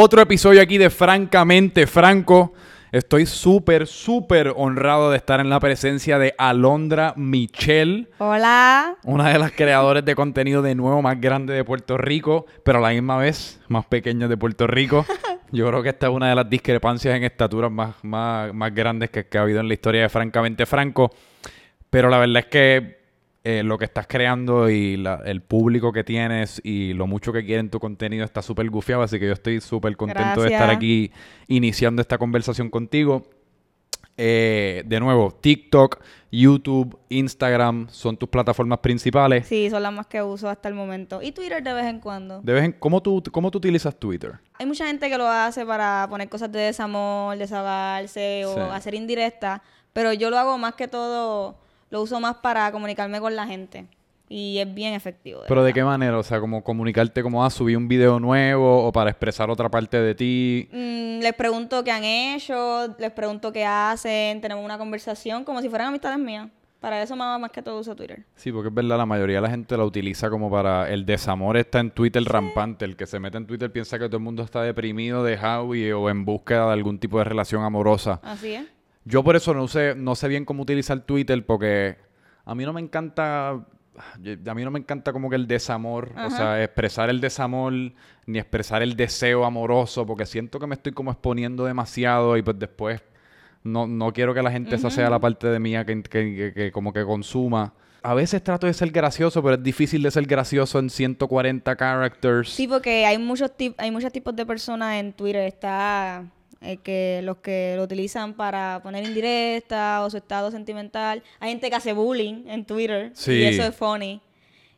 otro episodio aquí de Francamente Franco. Estoy súper, súper honrado de estar en la presencia de Alondra Michelle, Hola. una de las creadoras de contenido de nuevo más grande de Puerto Rico, pero a la misma vez más pequeña de Puerto Rico. Yo creo que esta es una de las discrepancias en estatura más, más, más grandes que, que ha habido en la historia de Francamente Franco. Pero la verdad es que eh, lo que estás creando y la- el público que tienes y lo mucho que quieren tu contenido está súper gufiado, así que yo estoy súper contento de estar aquí iniciando esta conversación contigo. Eh, de nuevo, TikTok, YouTube, Instagram son tus plataformas principales. Sí, son las más que uso hasta el momento. Y Twitter de vez en cuando. De vez en- ¿cómo, tú, ¿Cómo tú utilizas Twitter? Hay mucha gente que lo hace para poner cosas de desamor, desahogarse o Sí. hacer indirectas, pero yo lo hago más que todo, lo uso más para comunicarme con la gente. Y es bien efectivo. ¿Pero de qué manera? O sea, como comunicarte como, ah, subí un video nuevo o para expresar otra parte de ti. Mm, les pregunto qué han hecho, les pregunto qué hacen, tenemos una conversación como si fueran amistades mías. Para eso más, más que todo uso Twitter. Sí, porque es verdad, la mayoría de la gente la utiliza como para... El desamor está en Twitter rampante. El que se mete en Twitter piensa que todo el mundo está deprimido, dejado y, o en búsqueda de algún tipo de relación amorosa. Así es. Yo por eso no sé, no sé bien cómo utilizar Twitter porque a mí no me encanta... A mí no me encanta como que el desamor, o sea, expresar el desamor ni expresar el deseo amoroso, porque siento que me estoy como exponiendo demasiado y pues después no, no quiero que la gente esa sea la parte de mía que, que- que- que como que consuma. A veces trato de ser gracioso, pero es difícil de ser gracioso en 140 characters. Sí, porque hay muchos hay muchos tipos de personas en Twitter. Está el que los que lo utilizan para poner indirecta o su estado sentimental. Hay gente que hace bullying en Twitter Sí. y eso es funny.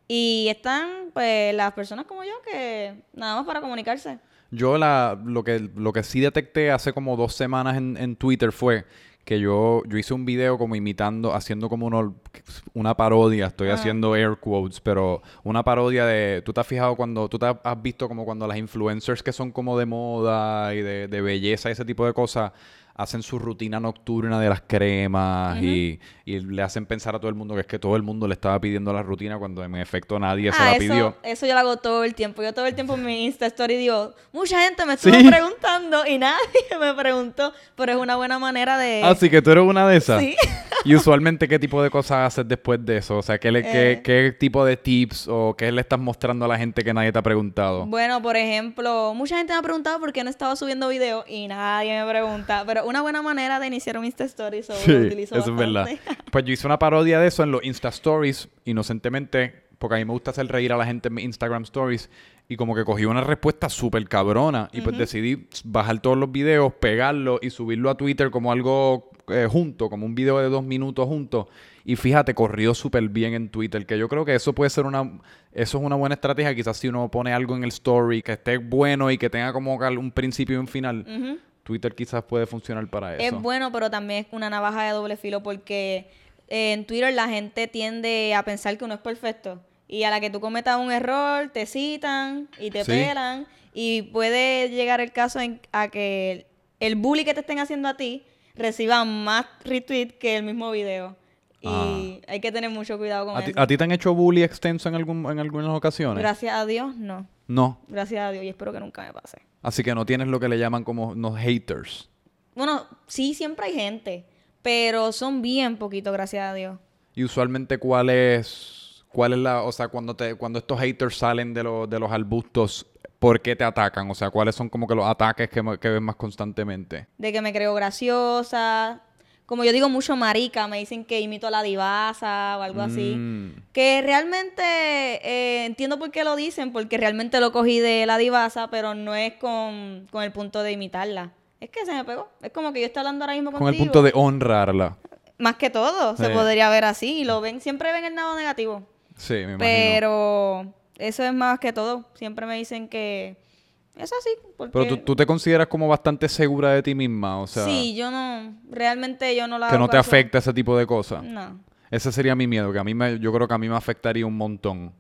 Y están pues las personas como yo que nada más para comunicarse. Yo la, lo, que, lo que sí detecté hace como dos semanas en, en Twitter fue que yo, yo hice un video como imitando, haciendo como uno- una parodia, estoy Ah. haciendo air quotes, pero una parodia de, tú te has fijado cuando, tú te has- visto como cuando las influencers que son como de moda y de, de belleza y ese tipo de cosas, hacen su rutina nocturna de las cremas y, y le hacen pensar a todo el mundo que es que todo el mundo le estaba pidiendo la rutina cuando en efecto nadie se Ah, la eso, pidió. eso yo lo hago todo el tiempo. Yo todo el tiempo en mi Insta Story digo, mucha gente me estuvo Sí. preguntando y nadie me preguntó, pero es una buena manera de... Así que tú eres una de esas. Sí. Y usualmente, ¿qué tipo de cosas haces después de eso? O sea, ¿qué, le- qué- Eh. qué tipo de tips o qué le estás mostrando a la gente que nadie te ha preguntado? Bueno, por ejemplo, mucha gente me ha preguntado por qué no estaba subiendo videos y nadie me pregunta. Pero una buena manera de iniciar un Insta Story, so Sí, eso utilizo es verdad. bastante. Pues yo hice una parodia de eso en los Insta Stories, inocentemente, porque a mí me gusta hacer reír a la gente en mis Instagram Stories. Y como que cogí una respuesta súper cabrona. Y pues decidí bajar todos los videos, pegarlos y subirlo a Twitter como algo eh, junto, como un video de dos minutos juntos. Y fíjate, corrió súper bien en Twitter. Que yo creo que eso puede ser una. Eso es una buena estrategia. Quizás si uno pone algo en el story que esté bueno y que tenga como un principio y un final. Ujú. Twitter quizás puede funcionar para eso. Es bueno, pero también es una navaja de doble filo porque eh, en Twitter la gente tiende a pensar que uno es perfecto. Y a la que tú cometas un error, te citan y te Sí. pelan. Y puede llegar el caso en, a que el bully que te estén haciendo a ti reciba más retweet que el mismo video. Y Ah. hay que tener mucho cuidado con ¿A eso. a ti te han hecho bully extenso en, algún, en algunas ocasiones? Gracias a Dios, no. No. Gracias a Dios y espero que nunca me pase. Así que no tienes lo que le llaman como los haters. Bueno, sí, siempre hay gente, pero son bien poquitos, gracias a Dios. Y usualmente cuál es, cuál es la, o sea, cuando te, cuando estos haters salen de, los de los arbustos, ¿por qué te atacan? O sea, ¿cuáles son como que los ataques que, que ves más constantemente? De que me creo graciosa. Como yo digo mucho marica, me dicen que imito a la divasa o algo así. Mm. Que realmente eh, entiendo por qué lo dicen, porque realmente lo cogí de la divasa, pero no es con, con el punto de imitarla. Es que se me pegó. Es como que yo estoy hablando ahora mismo Con el contigo. punto de honrarla. Más que todo, se podría ver así. Y lo ven, siempre ven el lado negativo. Sí, me imagino. Pero eso es más que todo. Siempre me dicen que es así. Porque... Pero tú, tú te consideras como bastante segura de ti misma, o sea, sí, yo no, realmente yo no la que hago no te caso. afecta ese tipo de cosas. No. Ese sería mi miedo, que a mí me, yo creo que a mí me afectaría un montón.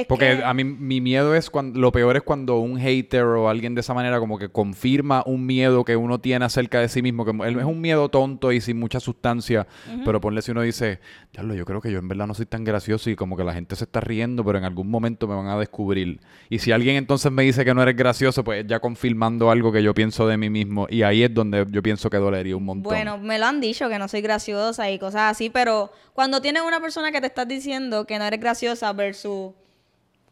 Es Porque que- a mí mi miedo es cuando lo peor es cuando un hater o alguien de esa manera como que confirma un miedo que uno tiene acerca de sí mismo, que es un miedo tonto y sin mucha sustancia, pero ponle si uno dice, diablo, yo creo que yo en verdad no soy tan gracioso y como que la gente se está riendo, pero en algún momento me van a descubrir. Y si alguien entonces me dice que no eres gracioso, pues ya confirmando algo que yo pienso de mí mismo y ahí es donde yo pienso que dolería un montón. Bueno, me lo han dicho que no soy graciosa y cosas así, pero cuando tienes una persona que te está diciendo que no eres graciosa versus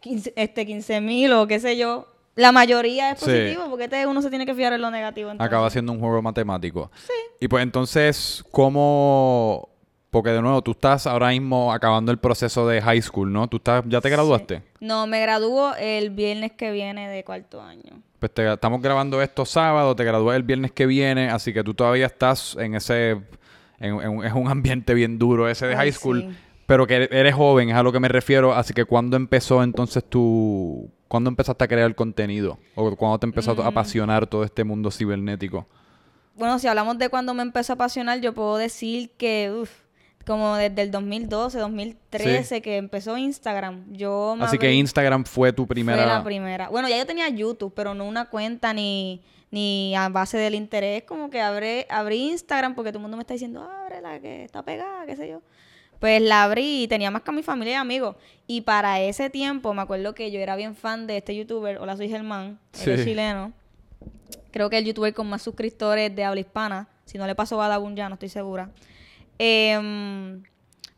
15 este 15 mil o qué sé yo, la mayoría es Sí. positivo porque te- uno se tiene que fiar en lo negativo. entonces. Acaba siendo un juego matemático. Sí. Y pues entonces, ¿cómo...? Porque de nuevo, tú estás ahora mismo acabando el proceso de high school, ¿no? ¿Tú estás, ya te graduaste? No, me gradúo el viernes que viene de cuarto año. Pues te- estamos grabando esto sábado, te gradúas el viernes que viene, así que tú todavía estás en ese... En, en un- es un ambiente bien duro ese de Ay, high school, sí. Pero que eres joven, es a lo que me refiero. Así que, ¿cuándo empezó entonces tú... ¿Cuándo empezaste a crear contenido? ¿O cuándo te empezó Mm. a apasionar todo este mundo cibernético? Bueno, si hablamos de cuando me empezó a apasionar, yo puedo decir que, uff, como desde el 2012, 2013 que empezó Instagram. Yo me Así que Instagram fue tu primera... Fue la primera. Bueno, ya yo tenía YouTube, pero no una cuenta ni, ni a base del interés. Como que abrí, abrí Instagram porque todo el mundo me está diciendo, ábrela, que está pegada, qué sé yo. Pues la abrí y tenía más que a mi familia y amigos. Y para ese tiempo, me acuerdo que yo era bien fan de este youtuber, Hola, soy Germán, él es Sí. chileno. Creo que el youtuber con más suscriptores de habla hispana. Si no le pasó a Dagun ya, no estoy segura. Em,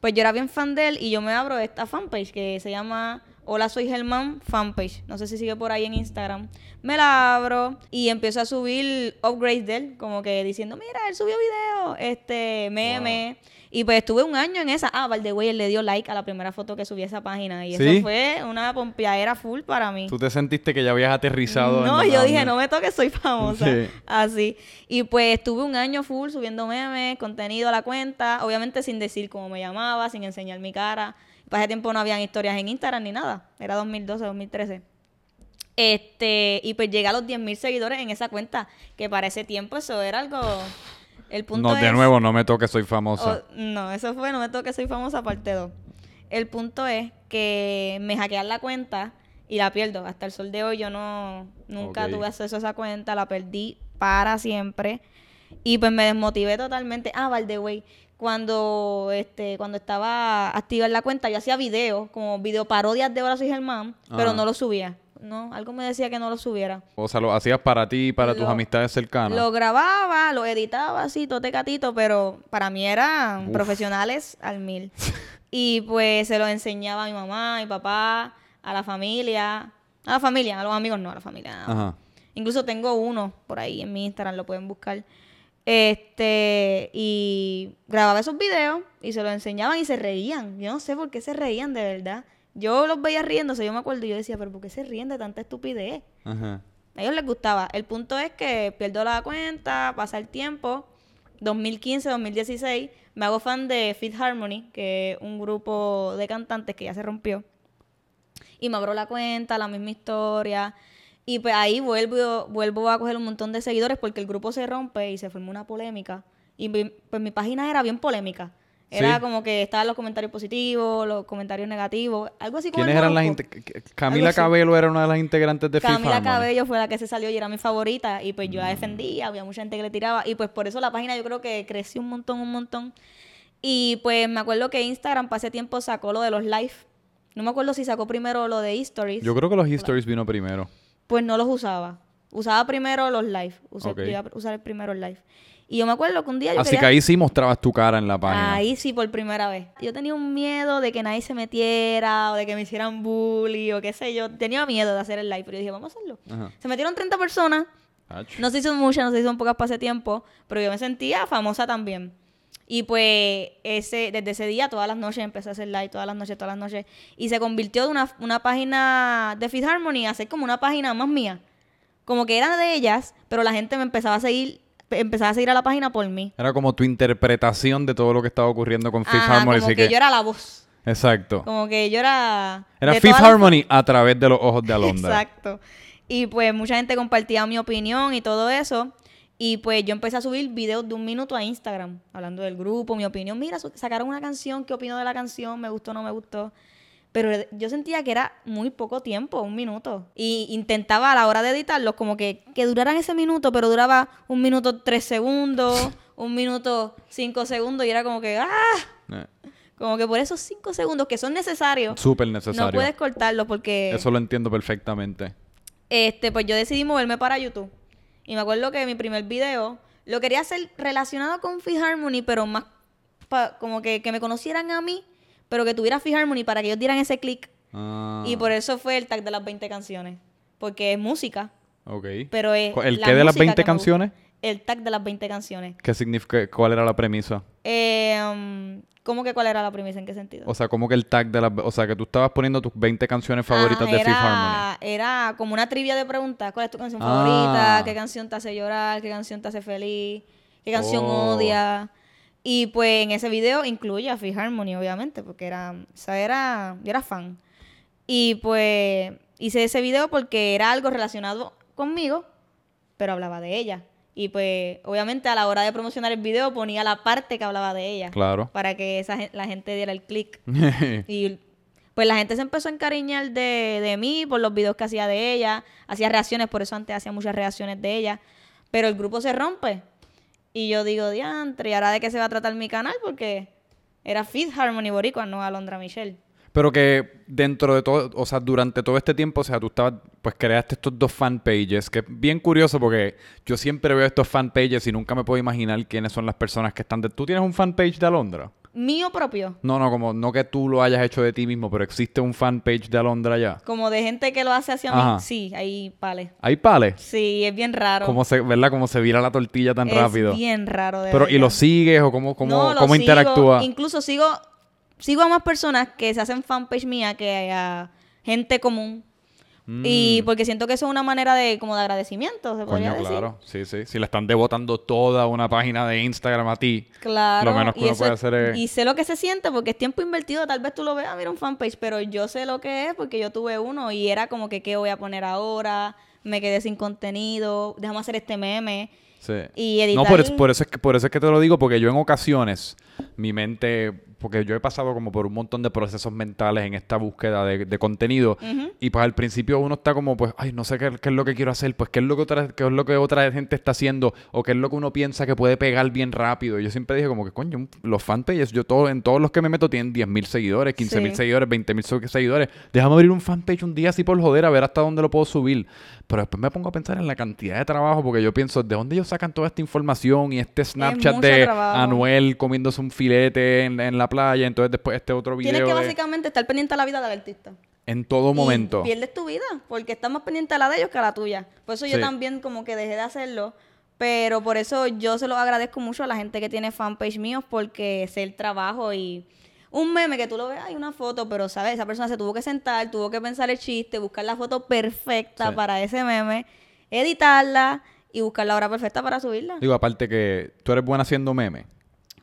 pues yo era bien fan de él y yo me abro esta fanpage que se llama Hola soy Germán fanpage. No sé si sigue por ahí en Instagram. Me la abro y empiezo a subir upgrades de él, como que diciendo, mira, él subió video, este, meme. Y pues estuve un año en esa. Ah, way, él le dio like a la primera foto que subí a esa página. Y ¿Sí? eso fue una pompeadera full para mí. ¿Tú te sentiste que ya habías aterrizado? No, yo dije, no me toques, soy famosa. Sí. Así. Y pues estuve un año full subiendo memes, contenido a la cuenta, obviamente sin decir cómo me llamaba, sin enseñar mi cara. Para ese tiempo no habían historias en Instagram ni nada. Era 2012, 2013. Este, y pues llegué a los 10.000 seguidores en esa cuenta, que para ese tiempo eso era algo... El punto No, de es- nuevo, no me toques, soy famosa. no, eso fue, no me toque, soy famosa parte 2. El punto es que me hackean la cuenta y la pierdo. Hasta el sol de hoy yo no, nunca tuve acceso a esa cuenta, la perdí para siempre. Y pues me desmotivé totalmente. Ah, by the way, cuando, este, cuando estaba activa en la cuenta, yo hacía videos, como video parodias de Hola Soy Germán, pero Ajá. no lo subía. No, algo me decía que no lo subiera. O sea, lo hacías para ti y para tus amistades cercanas. Lo grababa, lo editaba así, tote catito, pero para mí eran Uf. profesionales al mil. y pues se lo enseñaba a mi mamá, a mi papá, a la familia. A la familia, a los amigos no, a la familia. Ajá. Incluso tengo uno por ahí en mi Instagram, lo pueden buscar. Este, y grababa esos videos y se los enseñaban y se reían. Yo no sé por qué se reían de verdad. Yo los veía riéndose, yo me acuerdo y yo decía, pero ¿por qué se ríen de tanta estupidez? Ajá. A ellos les gustaba. El punto es que pierdo la cuenta, pasa el tiempo. 2015, 2016, me hago fan de Fit Harmony, que es un grupo de cantantes que ya se rompió. Y me abro la cuenta, la misma historia. Y pues ahí vuelvo, vuelvo a coger un montón de seguidores porque el grupo se rompe y se formó una polémica. Y mi- pues mi página era bien polémica. Era Sí. como que estaban los comentarios positivos, los comentarios negativos, algo así como ¿Quiénes eran las Camila. Cabello era una de las integrantes de Camila Harmony. Cabello fue la que se salió y era mi favorita y pues yo Mm. la defendía, había mucha gente que le tiraba y pues por eso la página yo creo que creció un montón, un montón. Y pues me acuerdo que Instagram ese tiempo sacó lo de los live. No me acuerdo si sacó primero lo de stories. Yo creo que los histories vino primero. Pues no los usaba. Usaba primero los live. Usé, iba a usar el primero el live. Y yo me acuerdo que un día yo Así quería- que ahí sí mostrabas tu cara en la página. Ahí sí, por primera vez. Yo tenía un miedo de que nadie se metiera o de que me hicieran bully o qué sé yo. Tenía miedo de hacer el live, pero yo dije, vamos a hacerlo. Ajá. Se metieron 30 personas. Ach. No se hizo muchas, no se hizo pocas para ese tiempo, pero yo me sentía famosa también. Y pues ese, desde ese día, todas las noches empecé a hacer live, todas las noches, todas las noches. Y se convirtió de una, una página de Fit Harmony a ser como una página más mía. Como que era de ellas, pero la gente me empezaba a seguir, empezaba a seguir a la página por mí. Era como tu interpretación de todo lo que estaba ocurriendo con Fifth Ajá, Harmony. como que, que, yo era la voz. Exacto. Como que yo era... Era Fifth las- Harmony a través de los ojos de Alondra. Exacto. Y pues mucha gente compartía mi opinión y todo eso. Y pues yo empecé a subir videos de un minuto a Instagram, hablando del grupo, mi opinión. Mira, sacaron una canción, ¿qué opino de la canción? ¿Me gustó o no me gustó? Pero yo sentía que era muy poco tiempo, un minuto. Y intentaba a la hora de editarlos como que, que duraran ese minuto, pero duraba un minuto tres segundos, un minuto cinco segundos y era como que, ¡ah! Eh, Como que por esos cinco segundos que son necesarios, Súper no necesario. puedes cortarlo porque... Eso lo entiendo perfectamente. este, pues yo decidí moverme para YouTube. Y me acuerdo que mi primer video lo quería hacer relacionado con Fifth Harmony, pero más pa- como que, que me conocieran a mí, pero que tuviera Fifth Harmony para que ellos dieran ese clic. Ah, Y por eso fue el tag de las 20 canciones. Porque es música, ok. pero es. ¿El qué de las música 20 que me gusta. canciones? El tag de las 20 canciones. ¿Qué significa? ¿Cuál era la premisa? Eh, um, ¿Cómo que cuál era la premisa? ¿En qué sentido? O sea, como que el tag de las... O sea, que tú estabas poniendo tus 20 canciones favoritas Ajá, de Fifth Harmony. Era, era como una trivia de preguntas. ¿Cuál es tu canción Ah. favorita? ¿Qué canción te hace llorar? ¿Qué canción te hace feliz? ¿Qué canción Oh. odia? Y pues en ese video incluye a Fifth Harmony, obviamente, porque era, o sea, era, yo era fan. Y pues hice ese video porque era algo relacionado conmigo, pero hablaba de ella. Y pues obviamente a la hora de promocionar el video ponía la parte que hablaba de ella. Claro. Para que esa, la gente diera el clic. Y pues la gente se empezó a encariñar de, de mí por los videos que hacía de ella. Hacía reacciones, por eso antes hacía muchas reacciones de ella. Pero el grupo se rompe. Y yo digo, diantre, ¿y ahora de qué se va a tratar mi canal? Porque era Fifth Harmony Boricua, no Alondra Michelle. Pero que dentro de todo, o sea, durante todo este tiempo, o sea, tú estabas, pues creaste estos dos fanpages, que es bien curioso porque yo siempre veo estos fanpages y nunca me puedo imaginar quiénes son las personas que están de... ¿Tú tienes un fanpage de Alondra? Mío propio. No, no, como no que tú lo hayas hecho de ti mismo, pero existe un fanpage de Alondra ya. Como de gente que lo hace hacia Ajá. mí. Sí, ahí vale. ¿Hay pales? Sí, es bien raro. ¿Cómo se, ¿Verdad? Como se vira la tortilla tan es rápido. bien raro de Pero, ¿y lo sigues o cómo, cómo, No, cómo sigo. interactúa? Incluso sigo, sigo a más personas que se hacen fanpage mía que a gente común. Y porque siento que eso es una manera de como de agradecimiento, se podría Mm. Coño, decir. claro. Sí, sí. Si le están devotando toda una página de Instagram a ti. Claro. Lo menos que y uno eso puede es- hacer es- Y sé lo que se siente porque es tiempo invertido. Tal vez tú lo veas, mira un fanpage, pero yo sé lo que es porque yo tuve uno y era como que qué voy a poner ahora, me quedé sin contenido, déjame hacer este meme. Sí. Y editar- No, por, es- por eso es que, por eso es que te lo digo, porque yo en ocasiones, mi mente, porque yo he pasado como por un montón de procesos mentales en esta búsqueda de, de contenido, y pues al principio uno está como, pues, ay, no sé qué, qué es lo que quiero hacer, pues qué es lo que otra, qué es lo que otra gente está haciendo, o qué es lo que uno piensa que puede pegar bien rápido. Yo siempre dije como que, coño, los fanpages, yo todo, en todos los que me meto tienen 10.000 seguidores, 15.000 Sí. seguidores, 20.000so- seguidores. Déjame abrir un fanpage un día así por joder, a ver hasta dónde lo puedo subir. Pero después me pongo a pensar en la cantidad de trabajo, porque yo pienso, ¿de dónde ellos sacan toda esta información y este Snapchat de trabajo. Anuel comiéndose un filete en, en la playa? Entonces después este otro video Tienes que básicamente estar pendiente a la vida del artista. en todo Y momento. pierdes tu vida, porque estás más pendiente a la de ellos que a la tuya. Por eso yo Sí. también como que dejé de hacerlo. Pero por eso yo se lo agradezco mucho a la gente que tiene fanpage míos, porque sé el trabajo y un meme que tú lo veas y una foto, pero sabes, esa persona se tuvo que sentar, tuvo que pensar el chiste, buscar la foto perfecta Sí. para ese meme, editarla y buscar la hora perfecta para subirla. Digo, aparte que tú eres buena haciendo memes.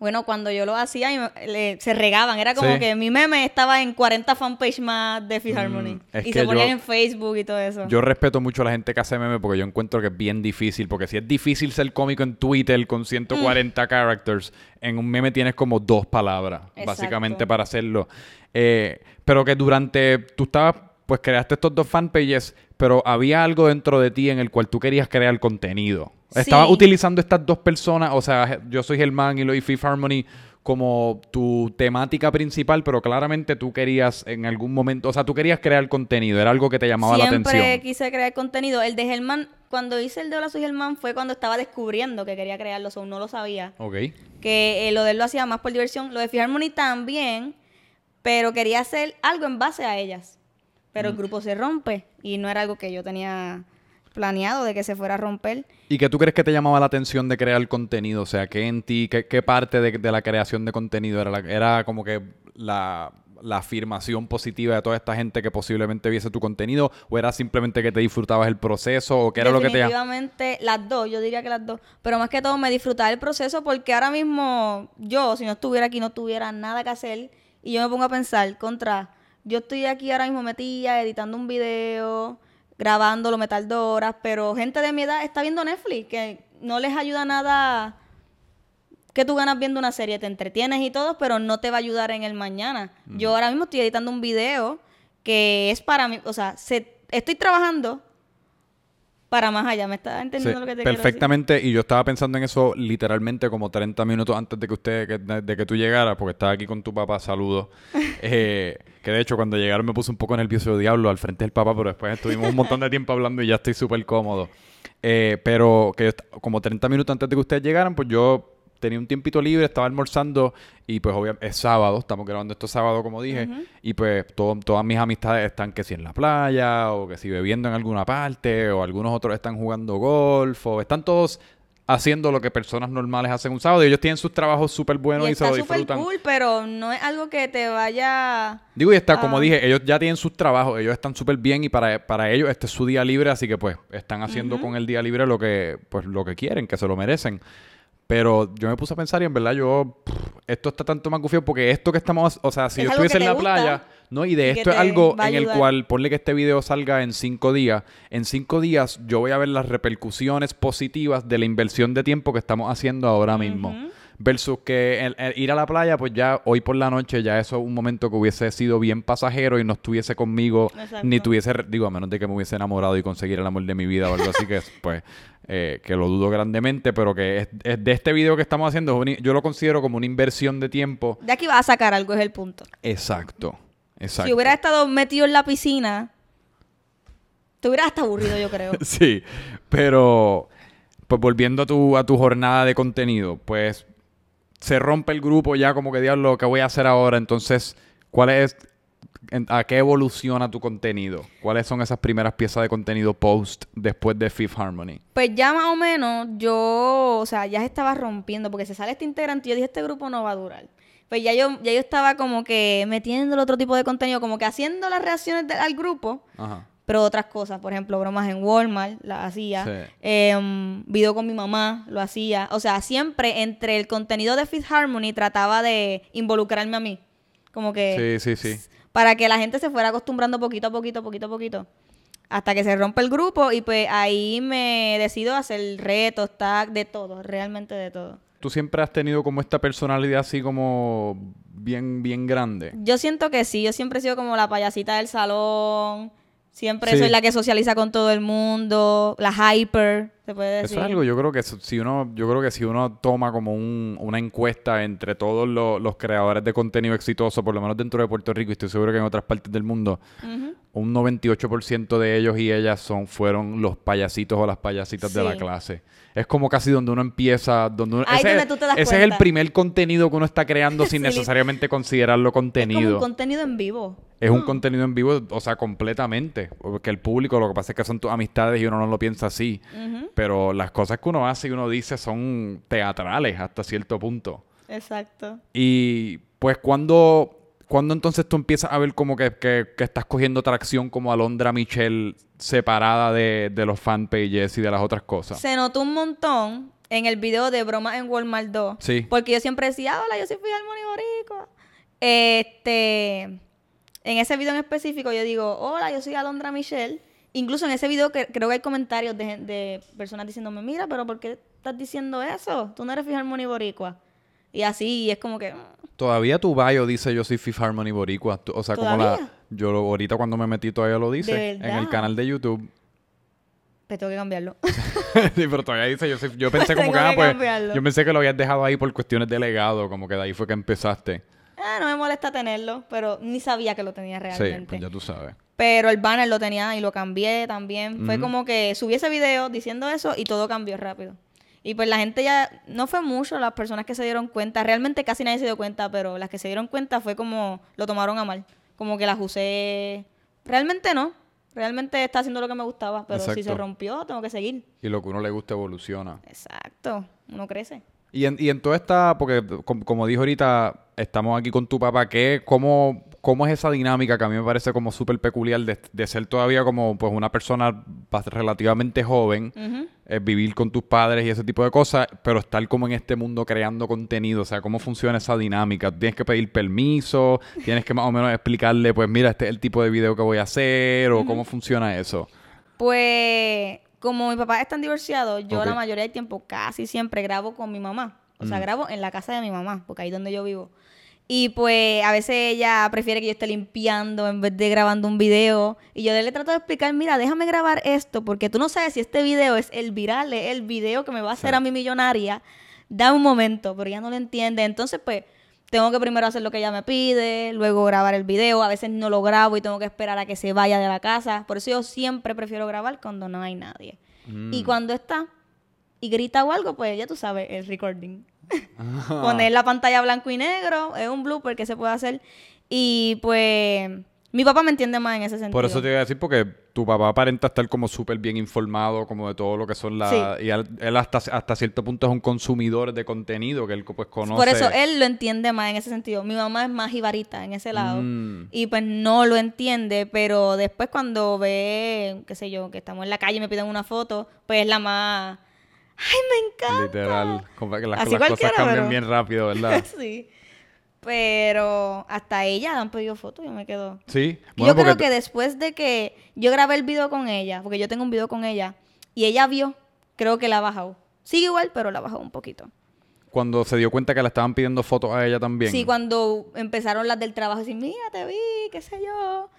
Bueno, cuando yo lo hacía, y me- le- se regaban. Era como Sí. que mi meme estaba en 40 fanpage más de. Mm, es y se ponían yo- en Facebook y todo eso. Yo respeto mucho a la gente que hace memes porque yo encuentro que es bien difícil. Porque si es difícil ser cómico en Twitter con 140 characters, en un meme tienes como dos palabras, Exacto. básicamente, para hacerlo. Eh, pero que durante. Tú estabas. Pues creaste estos dos fanpages, pero había algo dentro de ti en el cual tú querías crear contenido. Sí. Estabas utilizando estas dos personas, o sea, yo soy Germán y lo y Fifth Harmony como tu temática principal, pero claramente tú querías en algún momento, o sea, tú querías crear contenido, era algo que te llamaba la Siempre atención. quise crear contenido. El de Germán, cuando hice el de Hola Soy Germán, fue cuando estaba descubriendo que quería crearlo, o no lo sabía. Ok. Que eh, lo de él lo hacía más por diversión. Lo de Fifth Harmony también, pero quería hacer algo en base a ellas. Pero Mm. el grupo se rompe y no era algo que yo tenía planeado de que se fuera a romper. ¿Y qué tú crees que te llamaba la atención de crear contenido? O sea, ¿qué en ti, qué, qué parte de, de la creación de contenido era? la- era como que la, la afirmación positiva de toda esta gente que posiblemente viese tu contenido? ¿O era simplemente que te disfrutabas el proceso? ¿O qué era lo que te? Definitivamente las dos, yo diría que las dos. Pero más que todo me disfrutaba el proceso porque ahora mismo yo, si no estuviera aquí, no tuviera nada que hacer. Y yo me pongo a pensar, contra, yo estoy aquí ahora mismo metida, editando un video, grabándolo, me tardo horas, pero gente de mi edad está viendo Netflix, que no les ayuda nada que tú ganas viendo una serie, te entretienes y todo, pero no te va a ayudar en el mañana. Mm. Yo ahora mismo estoy editando un video que es para mí, o sea, se- estoy trabajando para más allá. ¿Me estás entendiendo Sí, lo que te quiero decir? perfectamente. Y yo estaba pensando en eso literalmente como 30 minutos antes de que usted, que- de, que tú llegaras, porque estaba aquí con tu papá, saludos. Eh, que de hecho cuando llegaron me puse un poco nervioso de diablo al frente del papá, pero después estuvimos un montón de tiempo hablando y ya estoy súper cómodo. Eh, pero que como 30 minutos antes de que ustedes llegaran, pues yo tenía un tiempito libre, estaba almorzando y pues obviamente es sábado, estamos grabando esto sábado como dije, y pues todo- todas mis amistades están que si en la playa o que si bebiendo en alguna parte o algunos otros están jugando golf o están todos haciendo lo que personas normales hacen un sábado y ellos tienen sus trabajos súper buenos y y, se lo disfrutan. cool, pero no es algo que te vaya... Digo, y está, como dije, ellos ya tienen sus trabajos, ellos están súper bien y para, para ellos este es su día libre, así que pues están haciendo con el día libre lo que, pues, lo que quieren, que se lo merecen. Pero yo me puse a pensar y en verdad yo, pff, esto está tanto más gufiado porque esto que estamos, o sea, si Es yo estuviese en la gusta playa, ¿no? Y de y esto es algo en el cual, ponle que este video salga en cinco días, en cinco días yo voy a ver las repercusiones positivas de la inversión de tiempo que estamos haciendo ahora mismo. Versus que el- el ir a la playa, pues ya hoy por la noche, ya eso es un momento que hubiese sido bien pasajero y no estuviese conmigo, Exacto. ni tuviese, digo, a menos de que me hubiese enamorado y conseguir el amor de mi vida o algo así, que pues, eh, que lo dudo grandemente, pero que es, es de este video que estamos haciendo, yo lo considero como una inversión de tiempo. De aquí vas a sacar algo, es el punto. Exacto, exacto. Si hubieras estado metido en la piscina, te hubieras hasta aburrido, yo creo. Sí, pero pues volviendo a tu, a tu jornada de contenido, pues se rompe el grupo ya como que diablo, ¿qué voy a hacer ahora? Entonces, ¿cuál es, a qué evoluciona tu contenido? ¿Cuáles son esas primeras piezas de contenido post después de Fifth Harmony? Pues ya más o menos yo, o sea, ya se estaba rompiendo porque se sale este integrante y yo dije, este grupo no va a durar. Pues ya yo, ya yo estaba como que metiendo el otro tipo de contenido, como que haciendo las reacciones de- al grupo, Ajá. Pero otras cosas, por ejemplo, bromas en Walmart, las hacía, Sí. Em, video con mi mamá, lo hacía, o sea, siempre entre el contenido de Fifth Harmony trataba de involucrarme a mí, como que Sí, sí, sí. para que la gente se fuera acostumbrando poquito a poquito, poquito a poquito. Hasta que se rompe el grupo y pues ahí me decido hacer retos, tag, de todo, realmente de todo. ¿Tú siempre has tenido como esta personalidad así como bien, bien grande? Yo siento que sí, yo siempre he sido como la payasita del salón, siempre Sí. soy la que socializa con todo el mundo, la hyper, se puede decir. Eso es algo, yo creo que eso- si uno, yo creo que si uno toma como un- una encuesta entre todos los, los creadores de contenido exitoso, por lo menos dentro de Puerto Rico, y estoy seguro que en otras partes del mundo, Ujú. un 98% de ellos y ellas son, fueron los payasitos o las payasitas de la clase. Es como casi donde uno empieza, donde uno, Ahí ese, donde tú te das ese es el primer contenido que uno está creando sin Sí. necesariamente considerarlo Es como contenido. un contenido en vivo. Es un contenido en vivo, o sea, completamente. Porque el público, lo que pasa es que son tus amistades y uno no lo piensa así. Ujú. Pero las cosas que uno hace y uno dice son teatrales hasta cierto punto. Exacto. Y pues cuando, cuando entonces tú empiezas a ver como que, que- que estás cogiendo tracción como Alondra Michelle separada de, de los fanpages y de las otras cosas. Se notó un montón en el video de Bromas en Walmart 2. Sí. Porque yo siempre decía, hola, yo soy Fidelmoni Boricua. Este, en ese video en específico yo digo, hola, yo soy Alondra Michelle. Incluso en ese video que, creo que hay comentarios de, de personas diciéndome, mira, pero ¿por qué estás diciendo eso? Tú no eres Fidelmoni Boricua. Y así, y es como que... mm, Todavía tu bio dice yo soy Fifth Harmony Boricua. O sea, como la... Yo lo- ahorita cuando me metí todavía lo dice. ¿De En el canal de YouTube. Pues tengo que cambiarlo. sí, pero todavía dice yo soy- Yo pensé como Tengo que, ah, que pues... Yo pensé que lo habías dejado ahí por cuestiones de legado. Como que de ahí fue que empezaste. ah, no me molesta tenerlo, pero ni sabía que lo tenía Sí, realmente. pues ya tú sabes. Pero el banner lo tenía y lo cambié también. Fue como que subí ese video diciendo eso y todo cambió rápido. Y pues la gente ya, no fue mucho las personas que se dieron cuenta. Realmente casi nadie se dio cuenta, pero las que se dieron cuenta fue como lo tomaron a mal. Como que las usé. Realmente no. Realmente está haciendo lo que me gustaba, pero si se rompió, tengo que seguir. Y lo que uno le gusta evoluciona. Exacto. Uno crece. Y en, y en toda esta, porque com- como, dijo ahorita, estamos aquí con tu papá, ¿qué, cómo, ¿cómo es esa dinámica que a mí me parece como súper peculiar de, de ser todavía como pues una persona relativamente joven, eh, vivir con tus padres y ese tipo de cosas, pero estar como en este mundo creando contenido, o sea, ¿cómo funciona esa dinámica? ¿Tienes que pedir permiso? ¿Tienes que más o menos explicarle, pues mira, este es el tipo de video que voy a hacer? ¿O cómo funciona eso? Pues, como mi papá están divorciados, yo Ok. la mayoría del tiempo, casi siempre grabo con mi mamá. O sea, grabo en la casa de mi mamá, porque ahí es donde yo vivo. Y pues a veces ella prefiere que yo esté limpiando en vez de grabando un video. Y yo le trato de explicar, mira, déjame grabar esto, porque tú no sabes si este video es el viral, es el video que me va a hacer a mi millonaria. Da un momento, pero ella no lo entiende. Entonces, pues, tengo que primero hacer lo que ella me pide, luego grabar el video. A veces no lo grabo y tengo que esperar a que se vaya de la casa. Por eso yo siempre prefiero grabar cuando no hay nadie. Y Mm. cuando está y grita o algo, pues ya tú sabes, el recording. Poner la pantalla blanco y negro, es un blooper que se puede hacer. Y pues mi papá me entiende más en ese sentido. Por eso te iba a decir, porque tu papá aparenta estar como súper bien informado, como de todo lo que son las... Sí. Y él, él hasta, hasta cierto punto es un consumidor de contenido que él pues conoce. Por eso él lo entiende más en ese sentido. Mi mamá es más jibarita en ese lado. Mm. Y pues no lo entiende, pero después cuando ve, qué sé yo, que estamos en la calle y me piden una foto, pues es la más... ¡Ay, me encanta! Literal. Como que las, Así las cosas cambian pero- bien rápido, ¿verdad? sí. Pero hasta ella le han pedido fotos y yo me quedo... Sí. yo creo que después de que yo grabé el video con ella, porque yo tengo un video con ella, y ella vio, creo que la ha bajado. Sigue igual, pero la ha bajado un poquito. cuando se dio cuenta que le estaban pidiendo fotos a ella también. Sí, cuando empezaron las del trabajo, así, mira, te vi, qué sé yo.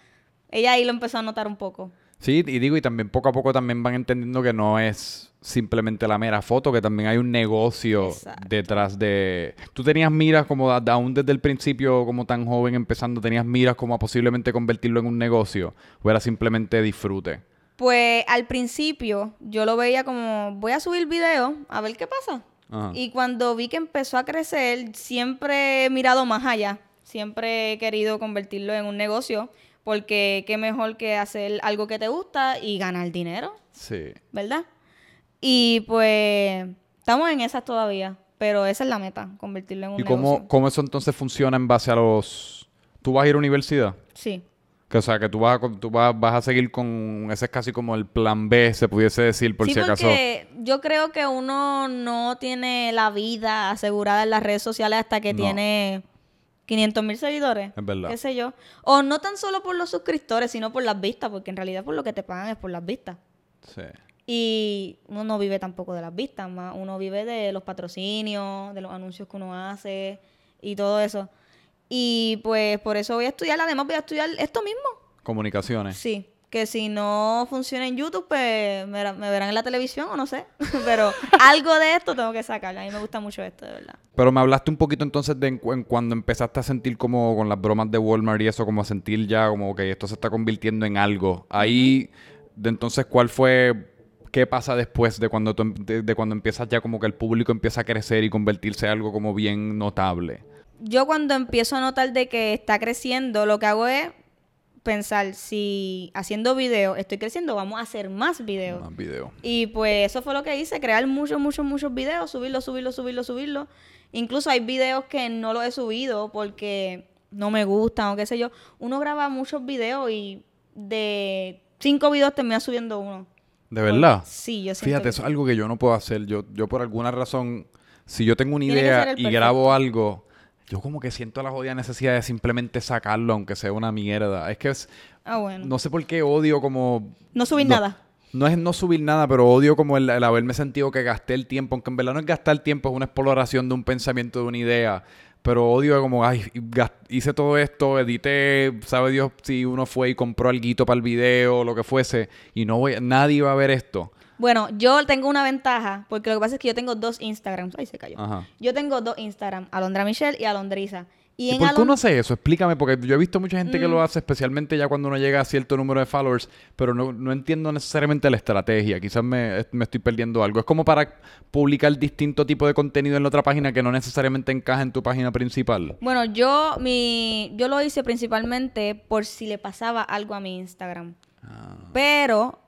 Ella ahí lo empezó a notar un poco. Sí, y digo, y también poco a poco también van entendiendo que no es simplemente la mera foto, que también hay un negocio Exacto. detrás de... Tú tenías miras como aún desde el principio, como tan joven empezando, tenías miras como a posiblemente convertirlo en un negocio, o era simplemente disfrute. Pues al principio yo lo veía como, voy a subir video, a ver qué pasa. Ajá. Y cuando vi que empezó a crecer, siempre he mirado más allá. Siempre he querido convertirlo en un negocio, porque qué mejor que hacer algo que te gusta y ganar dinero, Sí. ¿verdad? Y pues estamos en esas todavía, pero esa es la meta, convertirlo en un ¿Y cómo, negocio. cómo eso entonces funciona en base a los... ¿Tú vas a ir a universidad? Sí. Que, o sea, que tú vas a, tú vas, vas a seguir con... Ese es casi como el plan B, se pudiese decir, por sí, si acaso. porque yo creo que uno no tiene la vida asegurada en las redes sociales hasta que No. tiene 500 mil seguidores. Es verdad. Qué sé yo. O no tan solo por los suscriptores, sino por las vistas, porque en realidad por lo que te pagan es por las vistas. Sí. Y uno no vive tampoco de las vistas, más uno vive de los patrocinios, de los anuncios que uno hace y todo eso. Y pues por eso voy a estudiar, además voy a estudiar esto mismo. Comunicaciones. Sí, que si no funciona en YouTube, pues me, me verán en la televisión o no sé. Pero algo de esto tengo que sacar. A mí me gusta mucho esto, de verdad. Pero me hablaste un poquito entonces de en, cu- en cuando empezaste a sentir como con las bromas de Walmart y eso, como a sentir ya como que esto se está convirtiendo en algo. Ahí, de entonces, ¿cuál fue, qué pasa después de cuando, tú, em- de, de cuando empiezas ya como que el público empieza a crecer y convertirse en algo como bien notable? Yo cuando empiezo a notar de que está creciendo, lo que hago es pensar, si haciendo videos estoy creciendo, vamos a hacer más videos. Más video. Y pues eso fue lo que hice, crear muchos, muchos, muchos videos, subirlos, subirlos, subirlos, subirlos. Incluso hay videos que no los he subido porque no me gustan o qué sé yo. Uno graba muchos videos y de cinco videos termina subiendo uno. ¿De verdad? Sí, yo siento Fíjate, que eso es algo que yo no puedo hacer. Yo, yo por alguna razón, si yo tengo una Tiene idea y grabo algo, yo como que siento la jodida necesidad de simplemente sacarlo, aunque sea una mierda. Es que es, Ah, bueno. No, sé por qué odio como... subir no- nada. No es no subir nada, pero odio como el, el haberme sentido que gasté el tiempo, aunque en verdad no es gastar tiempo, es una exploración de un pensamiento, de una idea. Pero odio como, ay, hice todo esto, edité, sabe Dios si uno fue y compró algo para el video, lo que fuese, y no voy, nadie va a ver esto. Bueno, yo tengo una ventaja, porque lo que pasa es que yo tengo dos Instagrams. Ay, se cayó. Ajá. Yo tengo dos Instagram, Alondra Michelle y Alondriza. Y, ¿Y en por qué Alon- uno hace eso? Explícame, porque yo he visto mucha gente que lo Mm. hace, especialmente ya cuando uno llega a cierto número de followers, pero no, no entiendo necesariamente la estrategia. Quizás me, me estoy perdiendo algo. Es como para publicar distinto tipo de contenido en la otra página que no necesariamente encaja en tu página principal. Bueno, yo mi yo lo hice principalmente por si le pasaba algo a mi Instagram. Ah. Pero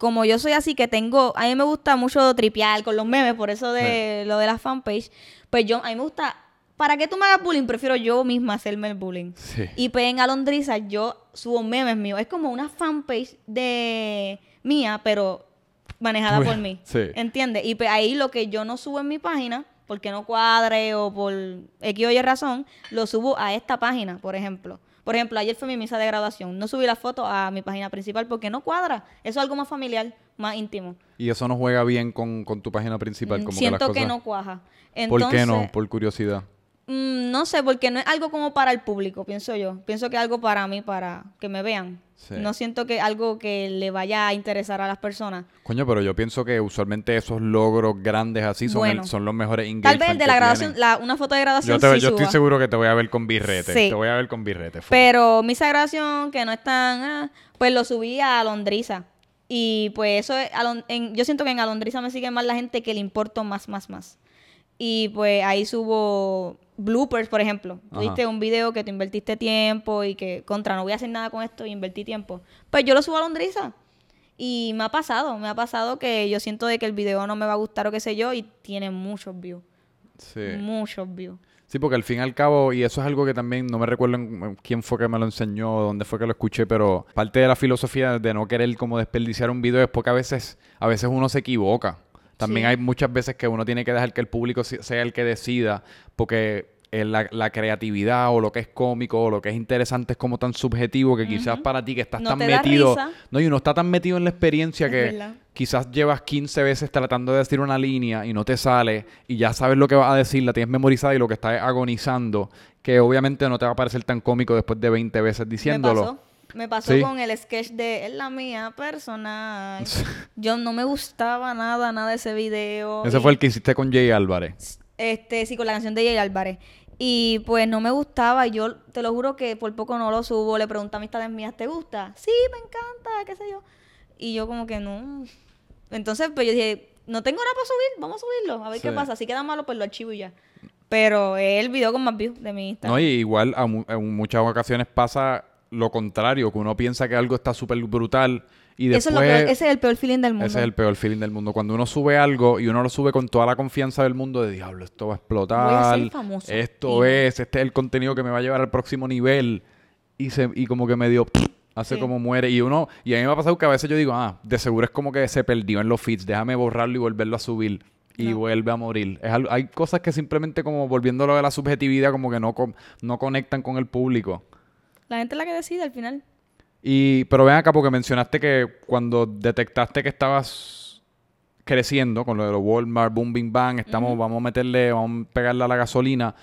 como yo soy así que tengo, a mí me gusta mucho tripear con los memes, por eso de lo de la fanpage, pues yo a mí me gusta ¿Para qué tú me hagas bullying? Prefiero yo misma hacerme el bullying. Sí. Y pues en Alondriza yo subo memes míos. Es como una fanpage de mía, pero manejada Uy, por mí. sí. ¿Entiendes? Y pues ahí lo que yo no subo en mi página, porque no cuadre o por X o Y razón, lo subo a esta página, por ejemplo. Por ejemplo, ayer fue mi misa de graduación. No subí la foto a mi página principal porque no cuadra. Eso es algo más familiar, más íntimo. Y eso no juega bien con, con tu página principal. Mm, Como Siento que, las que cosas... no cuaja. ¿Por qué no? Por curiosidad. Mm, no sé, porque no es algo como para el público, pienso yo. Pienso que es algo para mí, para que me vean. Sí. No siento que algo que le vaya a interesar a las personas. Coño, pero yo pienso que usualmente esos logros grandes así son, el- son los mejores Tal engagements vez el de la graduación, la, una foto de graduación Yo, te- sí yo estoy seguro que te voy a ver con birrete. Sí. Te voy a ver con birrete. Pero misa de graduación, que no es tan... ah, pues lo subí a Alondriza. Y pues eso es... En- yo siento que en Alondriza me sigue más la gente que le importo más, más, más. Y pues ahí subo bloopers, por ejemplo. Tuviste un video que te invertiste tiempo y que contra no voy a hacer nada con esto y invertí tiempo. Pues yo lo subo a Alondriza. Y me ha pasado, me ha pasado que yo siento de que el video no me va a gustar o qué sé yo y tiene muchos views. Sí. Muchos views. Sí, porque al fin y al cabo, y eso es algo que también no me recuerdo quién fue que me lo enseñó, dónde fue que lo escuché, pero parte de la filosofía de no querer como desperdiciar un video es porque a veces, a veces uno se equivoca. También Sí. hay muchas veces que uno tiene que dejar que el público se- sea el que decida, porque eh, la, la creatividad o lo que es cómico o lo que es interesante es como tan subjetivo que quizás para ti que estás No tan metido, no, y uno está tan metido en la experiencia Es que verdad. quizás llevas 15 veces tratando de decir una línea y no te sale y ya sabes lo que vas a decir, la tienes memorizada y lo que estás agonizando, que obviamente no te va a parecer tan cómico después de 20 veces diciéndolo. Me pasó. Sí. con el sketch de Es la mía personal. Yo no me gustaba nada, nada de ese video. Ese y, fue el que hiciste con Jay Álvarez. Este, sí, con la canción de Jay Álvarez. Y pues no me gustaba. Y yo te lo juro que por poco no lo subo. Le pregunté a amistades mías, ¿te gusta? Sí, me encanta, qué sé yo. Y yo como que no. Entonces, pues yo dije, no tengo nada para subir, vamos a subirlo. A ver qué pasa. Si queda malo, pues lo archivo y ya. Pero es el video con más views de mi Instagram. No, y igual a mu- en muchas ocasiones pasa lo contrario, que uno piensa que algo está súper brutal y después... Eso es lo peor- ese es el peor feeling del mundo. Ese es el peor feeling del mundo. Cuando uno sube algo y uno lo sube con toda la confianza del mundo de diablo, esto va a explotar. Voy a ser famoso". Esto es, este es el contenido que me va a llevar al próximo nivel. Y se, y como que me dio hace Sí. como muere. Y uno, y a mí me ha pasado que a veces yo digo, ah, de seguro es como que se perdió en los feeds, déjame borrarlo y volverlo a subir. Y No. vuelve a morir. Es algo- hay cosas que simplemente como volviéndolo de la subjetividad, como que no, no conectan con el público. La gente es la que decide al final. Y, pero ven acá, porque mencionaste que cuando detectaste que estabas creciendo con lo de los Walmart, Boom, Bing, Bang, estamos, vamos a meterle, vamos a pegarle a la gasolina,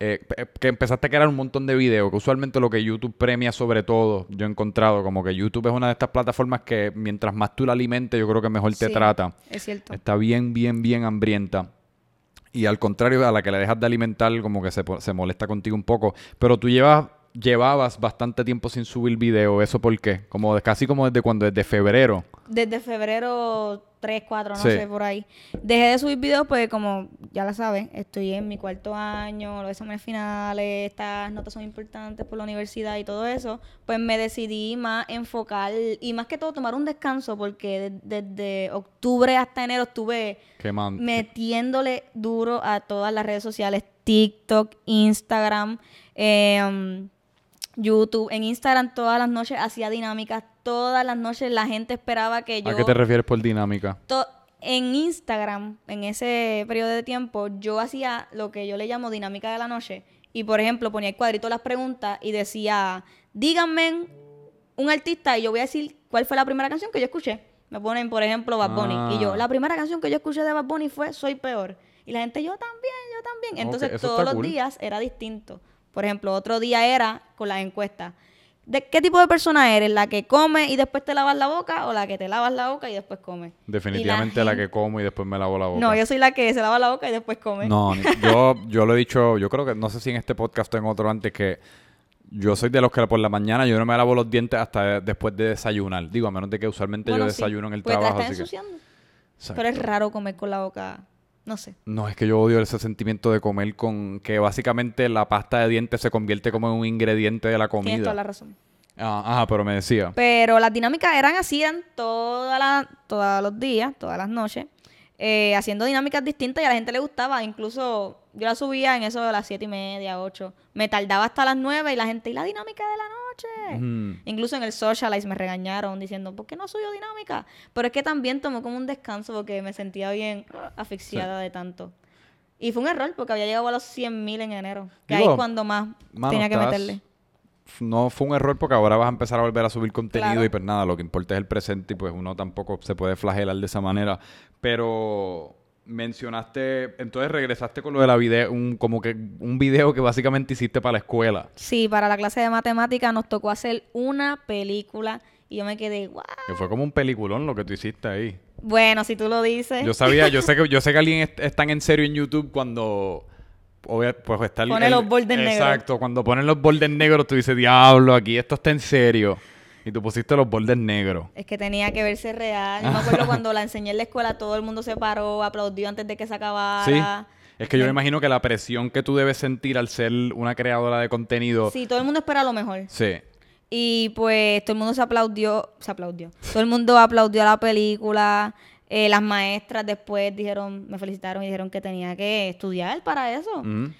eh, que empezaste a crear un montón de videos, que usualmente lo que YouTube premia sobre todo, yo he encontrado, como que YouTube es una de estas plataformas que mientras más tú la alimentes, yo creo que mejor te Sí, trata. Es cierto. Está bien, bien, bien hambrienta. Y al contrario, a la que le dejas de alimentar, como que se, se molesta contigo un poco. Pero tú llevas, llevabas bastante tiempo sin subir video. ¿Eso por qué? Como de- casi como desde cuando, desde febrero. Desde febrero 3, 4, no Sí. sé, por ahí. Dejé de subir videos porque, como ya la sabes, estoy en mi cuarto año, los exámenes finales, estas notas son importantes por la universidad y todo eso. Pues me decidí más enfocar y más que todo tomar un descanso porque de- desde octubre hasta enero estuve Que man, metiéndole duro a todas las redes sociales, TikTok, Instagram, em, YouTube. En Instagram todas las noches hacía dinámicas, todas las noches la gente esperaba que yo... ¿A qué te refieres por dinámica? en Instagram, en ese periodo de tiempo, yo hacía lo que yo le llamo dinámica de la noche. Y por ejemplo, ponía el cuadrito las preguntas y decía, díganme un artista y yo voy a decir cuál fue la primera canción que yo escuché. Me ponen, por ejemplo, Bad Bunny. Y yo, Ah. la primera canción que yo escuché de Bad Bunny fue Soy Peor. Y la gente, yo también, yo también. Entonces, todos los cool. días era distinto. Por ejemplo, otro día era con las encuestas. ¿De qué tipo de persona eres? ¿La que come y después te lavas la boca o la que te lavas la boca y después come? Definitivamente la, que como y después me lavo la boca. No, yo soy la que se lava la boca y después come. No, yo, yo lo he dicho, yo creo que, no sé si en este podcast o en otro antes, que yo soy de los que por la mañana yo no me lavo los dientes hasta después de desayunar. Digo, a menos de que usualmente Bueno, yo sí, desayuno en el porque te trabajo. estás Así ensuciando. Pero es raro comer con la boca, no sé. No, es que yo odio ese sentimiento de comer con que básicamente la pasta de dientes se convierte como en un ingrediente de la Tienes toda comida. la razón. Ah, ajá, pero me decía. Pero las dinámicas eran así, eran toda la, todos los días, todas las noches, eh, haciendo dinámicas distintas y a la gente le gustaba. Incluso yo la subía en eso de las siete y media, ocho. Me tardaba hasta las nueve y la gente, ¿y la dinámica de la noche? Incluso en el Socialize me regañaron diciendo, ¿por qué no subió dinámica? Pero es que también tomó como un descanso porque me sentía bien asfixiada de tanto. Y fue un error porque había llegado a los 100 mil en enero. Que ahí es cuando más Mano, tenía que meterle. No fue un error porque ahora vas a empezar a volver a subir contenido Claro. y pues nada, lo que importa es el presente y pues uno tampoco se puede flagelar de esa manera. Pero mencionaste, entonces regresaste con lo de la video, un, como que un video que básicamente hiciste para la escuela. Sí, para la clase de matemática nos tocó hacer una película y yo me quedé, wow. Que fue como un peliculón lo que tú hiciste ahí. Bueno, si tú lo dices. Yo sabía, yo sé que, yo sé que alguien es, es tan en serio en YouTube cuando pues está Pone el- los bordes negros. Exacto, cuando ponen los bordes negros tú dices, diablo, aquí esto está en serio. Y tú pusiste los bordes negros. Es que tenía que verse real. Yo me acuerdo cuando la enseñé en la escuela, todo el mundo se paró, aplaudió antes de que se acabara. Sí. Es que yo me imagino que la presión que tú debes sentir al ser una creadora de contenido. Sí, todo el mundo espera lo mejor. Sí. Y pues todo el mundo se aplaudió, se aplaudió. Todo el mundo aplaudió la película. Eh, las maestras después dijeron, me felicitaron y dijeron que tenía que estudiar para eso. Ujú.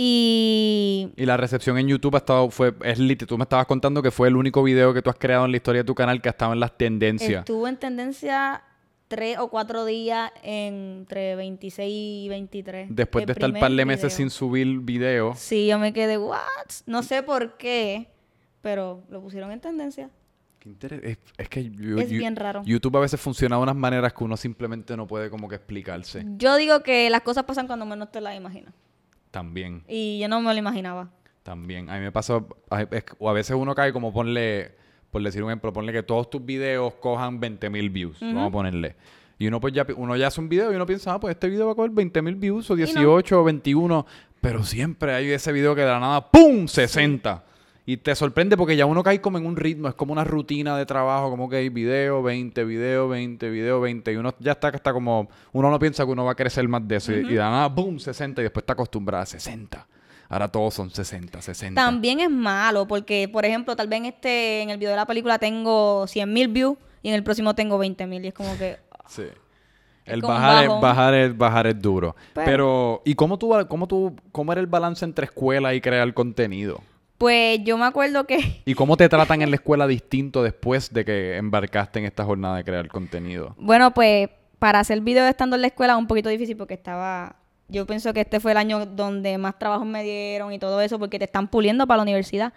Y Y la recepción en YouTube ha estado, fue, es lit- Tú me estabas contando que fue el único video que tú has creado en la historia de tu canal que ha estado en las tendencias. estuvo en tendencia tres o cuatro días entre 26 y 23. Después de estar primer par de meses video. sin subir video. Sí, yo me quedé, ¿what? No sé por qué, pero lo pusieron en tendencia. Es, es que yo- Es yo- bien raro. YouTube a veces funciona de unas maneras que uno simplemente no puede como que explicarse. Yo digo que las cosas pasan cuando menos te las imaginas. También, Y yo no me lo imaginaba. también. A mí me pasa, o a veces uno cae como ponle, por decir un ejemplo, ponle que todos tus videos cojan 20 mil views, vamos a ponerle. Y uno pues ya, uno ya hace un video y uno piensa, ah, pues este video va a coger 20 mil views o 18 o 21. Pero siempre hay ese video que de la nada, ¡pum! 60. Y te sorprende porque ya uno cae como en un ritmo, es como una rutina de trabajo, como que hay video, 20, video, 20, video, 20. Y uno ya está que está como, uno no piensa que uno va a crecer más de eso. Y- nada, ¡pum! 60. Y después está acostumbrada a 60. Ahora todos son 60, 60. También es malo porque, por ejemplo, tal vez en, este, en el video de la película tengo 100 mil views y en el próximo tengo 20 mil. Y es como que... Sí. El bajar es, bajar es bajar es duro. Pero, Pero- ¿y cómo tú, cómo tú, cómo era el balance entre escuela y crear contenido? Pues yo me acuerdo que... ¿Y cómo te tratan en la escuela distinto después de que embarcaste en esta jornada de crear contenido? Bueno, pues para hacer video estando en la escuela un poquito difícil porque estaba... Yo pienso que este fue el año donde más trabajos me dieron y todo eso porque te están puliendo para la universidad.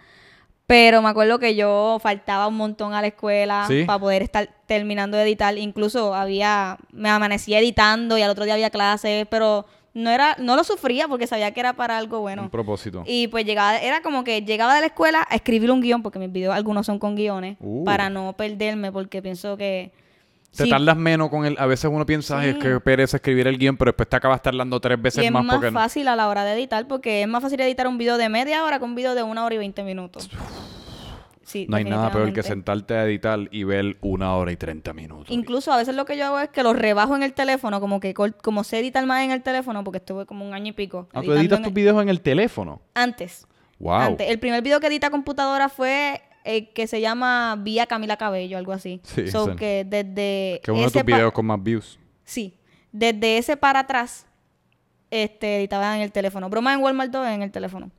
Pero me acuerdo que yo faltaba un montón a la escuela ¿Sí? para poder estar terminando de editar. Incluso había... Me amanecía editando y al otro día había clases, pero no era no lo sufría porque sabía que era para algo bueno. Un propósito. Y pues llegaba, era como que llegaba de la escuela a escribir un guion, porque mis videos algunos son con guiones, Uh. para no perderme, porque pienso que... Te sí, tardas menos con el... A veces uno piensa, "Ay, es que pereza escribir el guion, pero después te acabas tardando tres veces y es más, más, porque... fácil a la hora de editar, porque es más fácil editar un video de media hora que un video de una hora y veinte minutos. Sí, No hay nada peor que sentarte a editar y ver una hora y treinta minutos. Incluso a veces lo que yo hago es que los rebajo en el teléfono, como que como sé editar más en el teléfono, porque estuve como un año y pico. Ah, tú editas tus el- videos en el teléfono. Antes. Wow. Antes. El primer video que edita computadora fue el que se llama Vía Camila Cabello, algo así. Sí, So sí. que desde Que uno de ese tus pa- videos con más views. Sí. Desde ese para atrás, este, editaba en el teléfono. Broma en Walmart 2 en el teléfono.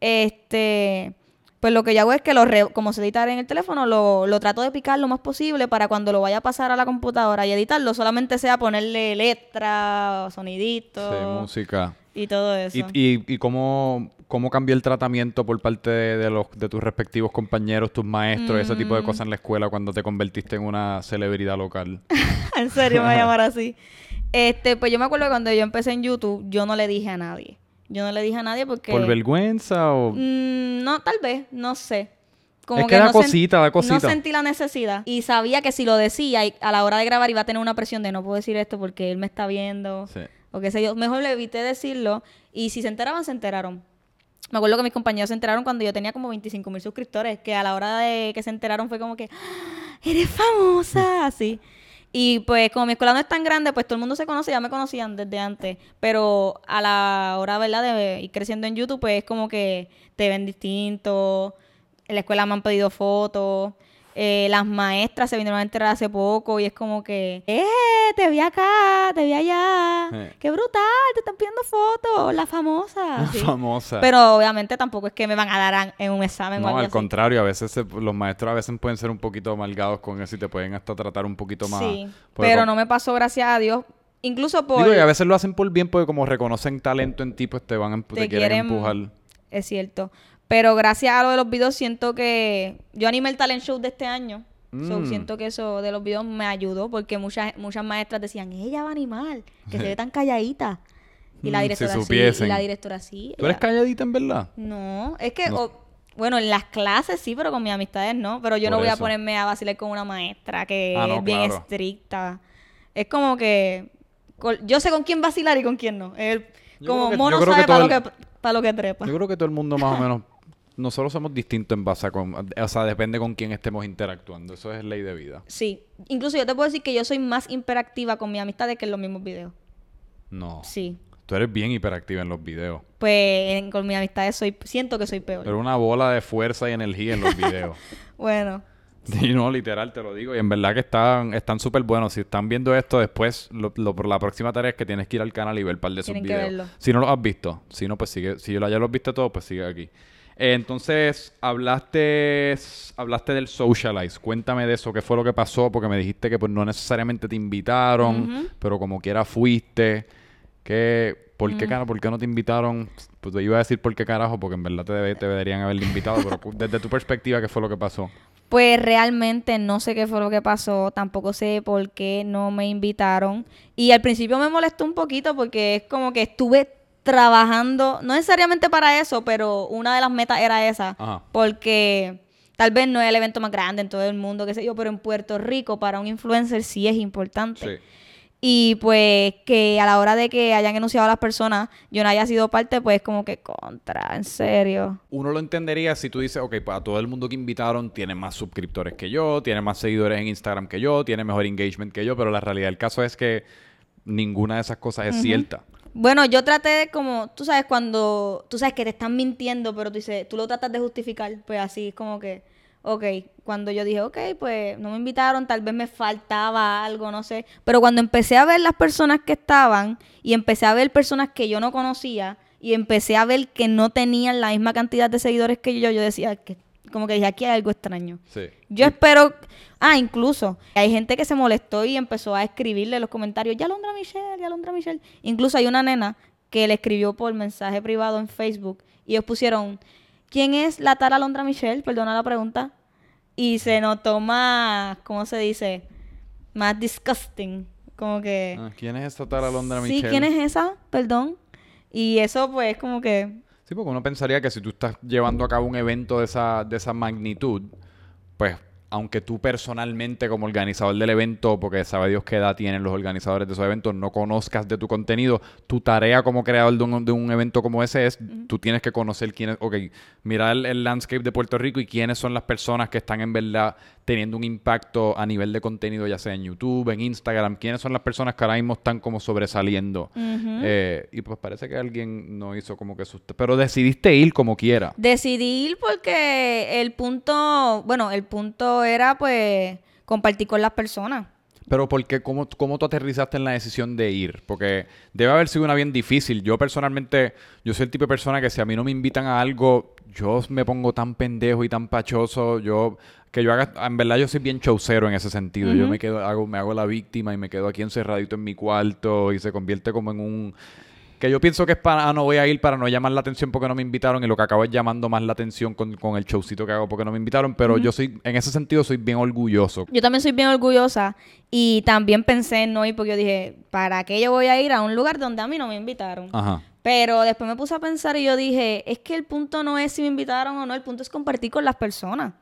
Este, pues lo que yo hago es que lo re- como se edita en el teléfono, lo, lo trato de picar lo más posible para cuando lo vaya a pasar a la computadora y editarlo, solamente sea ponerle letra, sonidito Sí, música. y todo eso. ¿Y, y, y cómo, cómo cambió el tratamiento por parte de, de los, de tus respectivos compañeros, tus maestros, ese tipo de Mm. cosas en la escuela cuando te convertiste en una celebridad local? en serio me voy a llamar así. Este, pues yo me acuerdo que cuando yo empecé en YouTube, yo no le dije a nadie. Yo no le dije a nadie porque... ¿Por vergüenza o...? Mm, no, tal vez, no sé. Es que da no cosita, da cosita. No sentí la necesidad. Y sabía que si lo decía y a la hora de grabar iba a tener una presión de no puedo decir esto porque él me está viendo. Sí. O qué sé yo. Mejor le evité decirlo. Y si se enteraban, se enteraron. Me acuerdo que mis compañeros se enteraron cuando yo tenía como 25 mil suscriptores. Que a la hora de que se enteraron fue como que, "¡Ah! eres famosa. Así. Y pues como mi escuela no es tan grande, pues todo el mundo se conoce, ya me conocían desde antes. Pero a la hora, ¿verdad? De ir creciendo en YouTube, pues es como que te ven distinto. En la escuela me han pedido fotos. Eh, las maestras se vinieron a enterar hace poco y es como que, ¡eh! Te vi acá, te vi allá. Sí. ¡Qué brutal! Te están pidiendo fotos, la famosa. Así. Famosa. Pero obviamente tampoco es que me van a dar en un examen o no, algo al así. contrario, a veces se- los maestros a veces pueden ser un poquito amalgados con eso y te pueden hasta tratar un poquito más. Sí, pero no me pasó, gracias a Dios. Incluso por... Digo, y a veces lo hacen por bien porque como reconocen talento en ti, pues te van a te, te quieren quieren empujar. Es cierto. Pero gracias a lo de los videos siento que yo animé el talent show de este año. So, Mm. siento que eso de los videos me ayudó porque muchas muchas maestras decían, ella va a animar, que se ve tan calladita. Y la Mm, si directora sí, y la directora sí. ¿Tú eres calladita en verdad? No, es que, No. o- bueno, en las clases sí, pero con mis amistades no. Pero yo Por no voy a ponerme a vacilar con una maestra que Ah, no, es bien claro. estricta. Es como que yo sé con quién vacilar y con quién no. Yo como que- mono sabe para lo, el- que, para lo que trepa. Yo creo que todo el mundo más o menos... Nosotros somos distintos en base a... Con, o sea, depende con quién estemos interactuando. Eso es ley de vida. Sí, incluso yo te puedo decir que yo soy más hiperactiva con mis amistades que en los mismos videos. No. Sí. Tú eres bien hiperactiva en los videos. Pues en- con mis amistades soy siento que soy peor. Pero una bola de fuerza y energía en los videos. Bueno, Sí, no, literal, te lo digo. Y en verdad que están están súper buenos. Si están viendo esto después, lo, lo- por la próxima tarea es que tienes que ir al canal y ver un par de sus que videos. verlo. Si no los has visto, si no, pues sigue. Si ya los viste todos, pues sigue aquí. Eh, entonces, hablaste hablaste del Socialize. Cuéntame de eso, qué fue lo que pasó, porque me dijiste que pues no necesariamente te invitaron, pero como quiera fuiste. ¿Qué, ¿Por qué, cara, por qué no te invitaron? Pues te iba a decir por qué carajo, porque en verdad te, debe- te deberían haber invitado, pero desde tu perspectiva, ¿qué fue lo que pasó? Pues realmente no sé qué fue lo que pasó, tampoco sé por qué no me invitaron. Y al principio me molestó un poquito porque es como que estuve trabajando, no necesariamente para eso, pero una de las metas era esa. Ajá. Porque tal vez no es el evento más grande en todo el mundo, qué sé yo, pero en Puerto Rico para un influencer sí es importante. Sí. Y pues que a la hora de que hayan anunciado a las personas, yo no haya sido parte, pues como que contra, en serio. Uno lo entendería si tú dices, ok, pues a todo el mundo que invitaron tiene más suscriptores que yo, tiene más seguidores en Instagram que yo, tiene mejor engagement que yo, pero la realidad del caso es que ninguna de esas cosas es cierta. Bueno, yo traté de como, tú sabes, cuando tú sabes que te están mintiendo, pero tú dices, tú lo tratas de justificar, pues así es como que, ok, cuando yo dije, ok, pues no me invitaron, tal vez me faltaba algo, no sé, pero cuando empecé a ver las personas que estaban y empecé a ver personas que yo no conocía y empecé a ver que no tenían la misma cantidad de seguidores que yo, yo decía que, como que dije, aquí hay algo extraño. Sí. Yo espero. Ah, incluso. Hay gente que se molestó y empezó a escribirle en los comentarios: Ya Londra Michelle, ya Londra Michelle. Incluso hay una nena que le escribió por mensaje privado en Facebook y ellos pusieron: ¿Quién es la Tara Londra Michelle? Perdona la pregunta. Y se notó más. ¿Cómo se dice? Más disgusting. Como que. Ah, ¿Quién es esta Tara Londra sí, Michelle? ¿quién es esa? Perdón. Y eso, pues, como que. Sí, porque uno pensaría que si tú estás llevando a cabo un evento de esa, de esa magnitud, pues aunque tú personalmente como organizador del evento, porque sabe Dios qué edad tienen los organizadores de esos eventos, no conozcas de tu contenido, tu tarea como creador de un, de un evento como ese es, tú tienes que conocer quiénes, ok, mirar el, el landscape de Puerto Rico y quiénes son las personas que están en verdad teniendo un impacto a nivel de contenido, ya sea en YouTube, en Instagram, quiénes son las personas que ahora mismo están como sobresaliendo. Eh, y pues parece que alguien no hizo como que sus... Pero decidiste ir como quiera. Decidí ir porque el punto, bueno, el punto era pues compartir con las personas. Pero ¿por qué? ¿Cómo, ¿Cómo tú aterrizaste en la decisión de ir? Porque debe haber sido una bien difícil. Yo personalmente, yo soy el tipo de persona que si a mí no me invitan a algo, yo me pongo tan pendejo y tan pachoso. Yo, que yo haga, en verdad yo soy bien chaucero en ese sentido. Yo me quedo, hago, me hago la víctima y me quedo aquí encerradito en mi cuarto y se convierte como en un... Que yo pienso que es para, ah, no voy a ir para no llamar la atención porque no me invitaron y lo que acabo es llamando más la atención con, con el showcito que hago porque no me invitaron, pero yo soy, en ese sentido soy bien orgulloso. Yo también soy bien orgullosa y también pensé en no ir porque yo dije, ¿para qué yo voy a ir a un lugar donde a mí no me invitaron? Ajá. Pero después me puse a pensar y yo dije, es que el punto no es si me invitaron o no, el punto es compartir con las personas.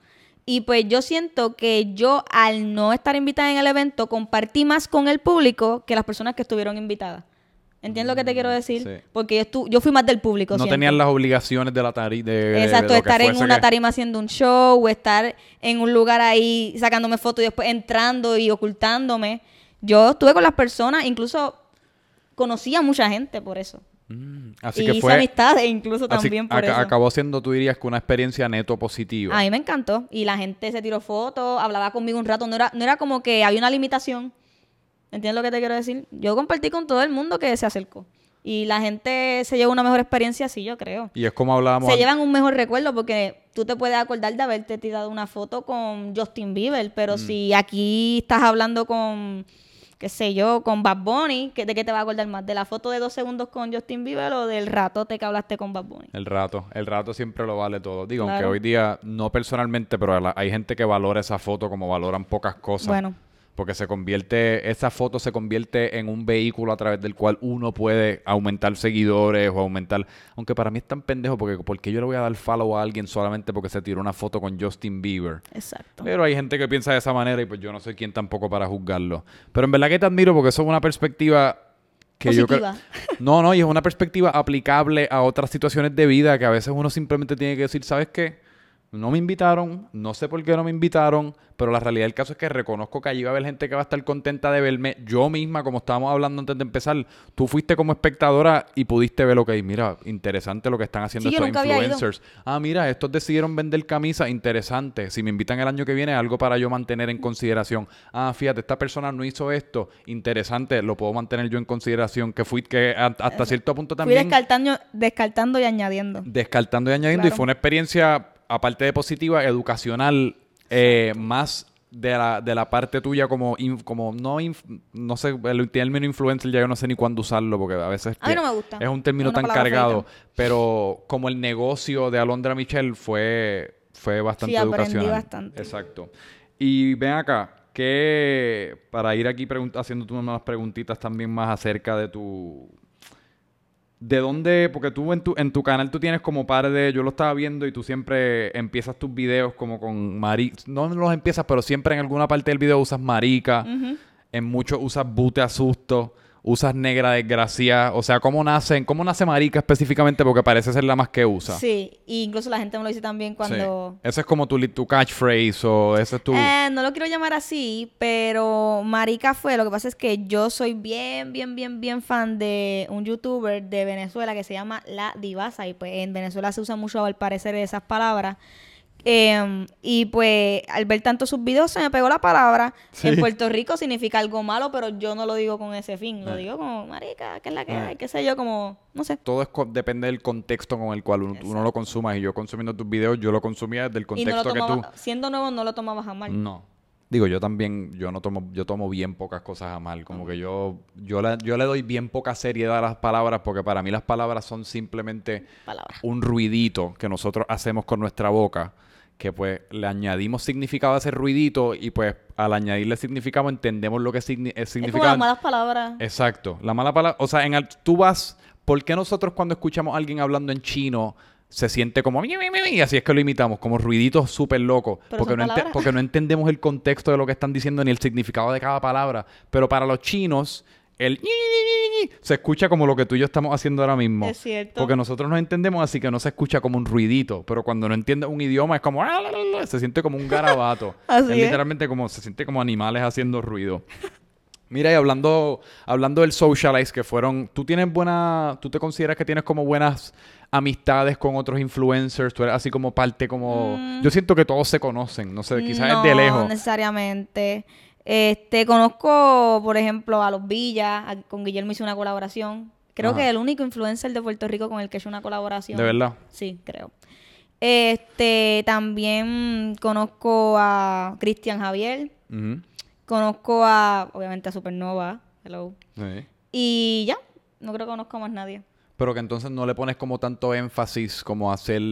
Y pues yo siento que yo al no estar invitada en el evento compartí más con el público que las personas que estuvieron invitadas. ¿Entiendes lo que te quiero decir? sí. Porque yo, estu- yo fui más del público. No tenían las obligaciones de la tarima. De, Exacto, de estar en una que- tarima haciendo un show o estar en un lugar ahí sacándome fotos y después entrando y ocultándome. Yo estuve con las personas, incluso conocí a mucha gente por eso. Mm, Así y que hice fue. amistades incluso así- también por eso. acabó siendo, tú dirías, que una experiencia neto positiva. A mí me encantó. Y la gente se tiró fotos, hablaba conmigo un rato. No era, no era como que había una limitación. ¿Entiendes lo que te quiero decir? Yo compartí con todo el mundo que se acercó. Y la gente se llevó una mejor experiencia así, yo creo. Y es como hablábamos. Se an- llevan un mejor recuerdo porque tú te puedes acordar de haberte tirado una foto con Justin Bieber, Mm. pero si aquí estás hablando con qué sé yo, con Bad Bunny, ¿de qué te va a acordar más? ¿De la foto de dos segundos con Justin Bieber o del ratote que hablaste con Bad Bunny? El rato, el rato siempre lo vale todo. Digo, aunque hoy día, no personalmente, pero hay gente que valora esa foto como valoran pocas cosas. Bueno. Porque se convierte, esa foto se convierte en un vehículo a través del cual uno puede aumentar seguidores o aumentar. Aunque para mí es tan pendejo porque ¿por qué yo le voy a dar follow a alguien solamente porque se tiró una foto con Justin Bieber? Exacto. Pero hay gente que piensa de esa manera y pues yo no soy quien tampoco para juzgarlo. Pero en verdad que te admiro porque eso es una perspectiva que yo. No, no, y es una perspectiva aplicable a otras situaciones de vida que a veces uno simplemente tiene que decir, ¿sabes qué? No me invitaron, no sé por qué no me invitaron, pero la realidad del caso es que reconozco que allí va a haber gente que va a estar contenta de verme. Yo misma, como estábamos hablando antes de empezar, tú fuiste como espectadora y pudiste ver lo que hay. Mira, interesante lo que están haciendo Sí, estos influencers. Ah, mira, estos decidieron vender camisas, interesante. Si me invitan el año que viene, algo para yo mantener en consideración. Ah, fíjate, esta persona no hizo esto, interesante, lo puedo mantener yo en consideración. Que fui, que hasta cierto punto Fui también descartando, descartando y añadiendo. descartando y añadiendo. Y fue una experiencia, aparte de positiva, educacional, eh, más de la, de la parte tuya como, in- como no, inf- no sé, el término influencer ya yo no sé ni cuándo usarlo porque a veces A mí no me gusta. es un término tan cargado, feita. pero como el negocio de Alondra Michelle fue, fue bastante Sí, educacional. bastante. Exacto. Y ven acá, que para ir aquí haciendo unas preguntitas también más acerca de tu... ¿De dónde? Porque tú en tu, en tu canal tú tienes como par de... Yo lo estaba viendo y tú siempre empiezas tus videos como con marica. No los empiezas, pero siempre en alguna parte del video usas marica. En muchos usas bute asusto. Usas negra desgracia. O sea, ¿cómo nacen? ¿Cómo nace marica específicamente? Porque parece ser la más que usa. Sí, y incluso la gente me lo dice también cuando... Sí. Ese es como tu, tu catchphrase o ese es tu... Eh, no lo quiero llamar así, pero marica fue. Lo que pasa es que yo soy bien, bien, bien, bien fan de un youtuber de Venezuela que se llama La Divasa. Y pues en Venezuela se usa mucho al parecer esas palabras. Em, y pues al ver tanto sus videos se me pegó la palabra. Sí. En Puerto Rico significa algo malo, pero yo no lo digo con ese fin. Lo Eh. digo como marica, que es la que Eh. hay, qué sé yo, como, no sé. Todo es co- depende del contexto con el cual uno, uno lo consuma. Y yo consumiendo tus videos, yo lo consumía desde el no contexto que tú... siendo nuevo no lo tomabas a mal. No. Digo, yo también, yo no tomo, yo tomo bien pocas cosas a mal. Como que yo, yo, la- yo le doy bien poca seriedad a las palabras porque para mí las palabras son simplemente un ruidito que nosotros hacemos con nuestra boca. Que pues le añadimos significado a ese ruidito y pues al añadirle significado entendemos lo que signi- es Es como significado. las malas palabras. Exacto. La mala palabra, o sea, en el- tú vas, ¿por qué nosotros cuando escuchamos a alguien hablando en chino se siente como "Mi, mi, mi, mi", y así es que lo imitamos, como ruiditos súper locos, porque no, porque no entendemos el contexto de lo que están diciendo ni el significado de cada palabra, pero para los chinos el se escucha como lo que tú y yo estamos haciendo ahora mismo. Es cierto. Porque nosotros no entendemos, así que no se escucha como un ruidito, pero cuando no entiendes un idioma es como "Ah, la, la, la", se siente como un garabato. Así es es. literalmente como se siente como animales haciendo ruido. Mira, y hablando, hablando del socialize, que fueron, tú tienes buena, tú te consideras que tienes como buenas amistades con otros influencers, tú eres así como parte como, yo siento que todos se conocen, no sé, quizás es de Mm. No lejos. necesariamente. Este, conozco, por ejemplo, a los Villas, a- con Guillermo hice una colaboración. Creo Ajá. que el único influencer de Puerto Rico con el que he hecho una colaboración. ¿De verdad? Sí, creo. Este, también conozco a Cristian Javier, conozco a, obviamente, a Supernova, hello. Sí. Y ya, no creo que conozco a más nadie. Pero que entonces no le pones como tanto énfasis como a ser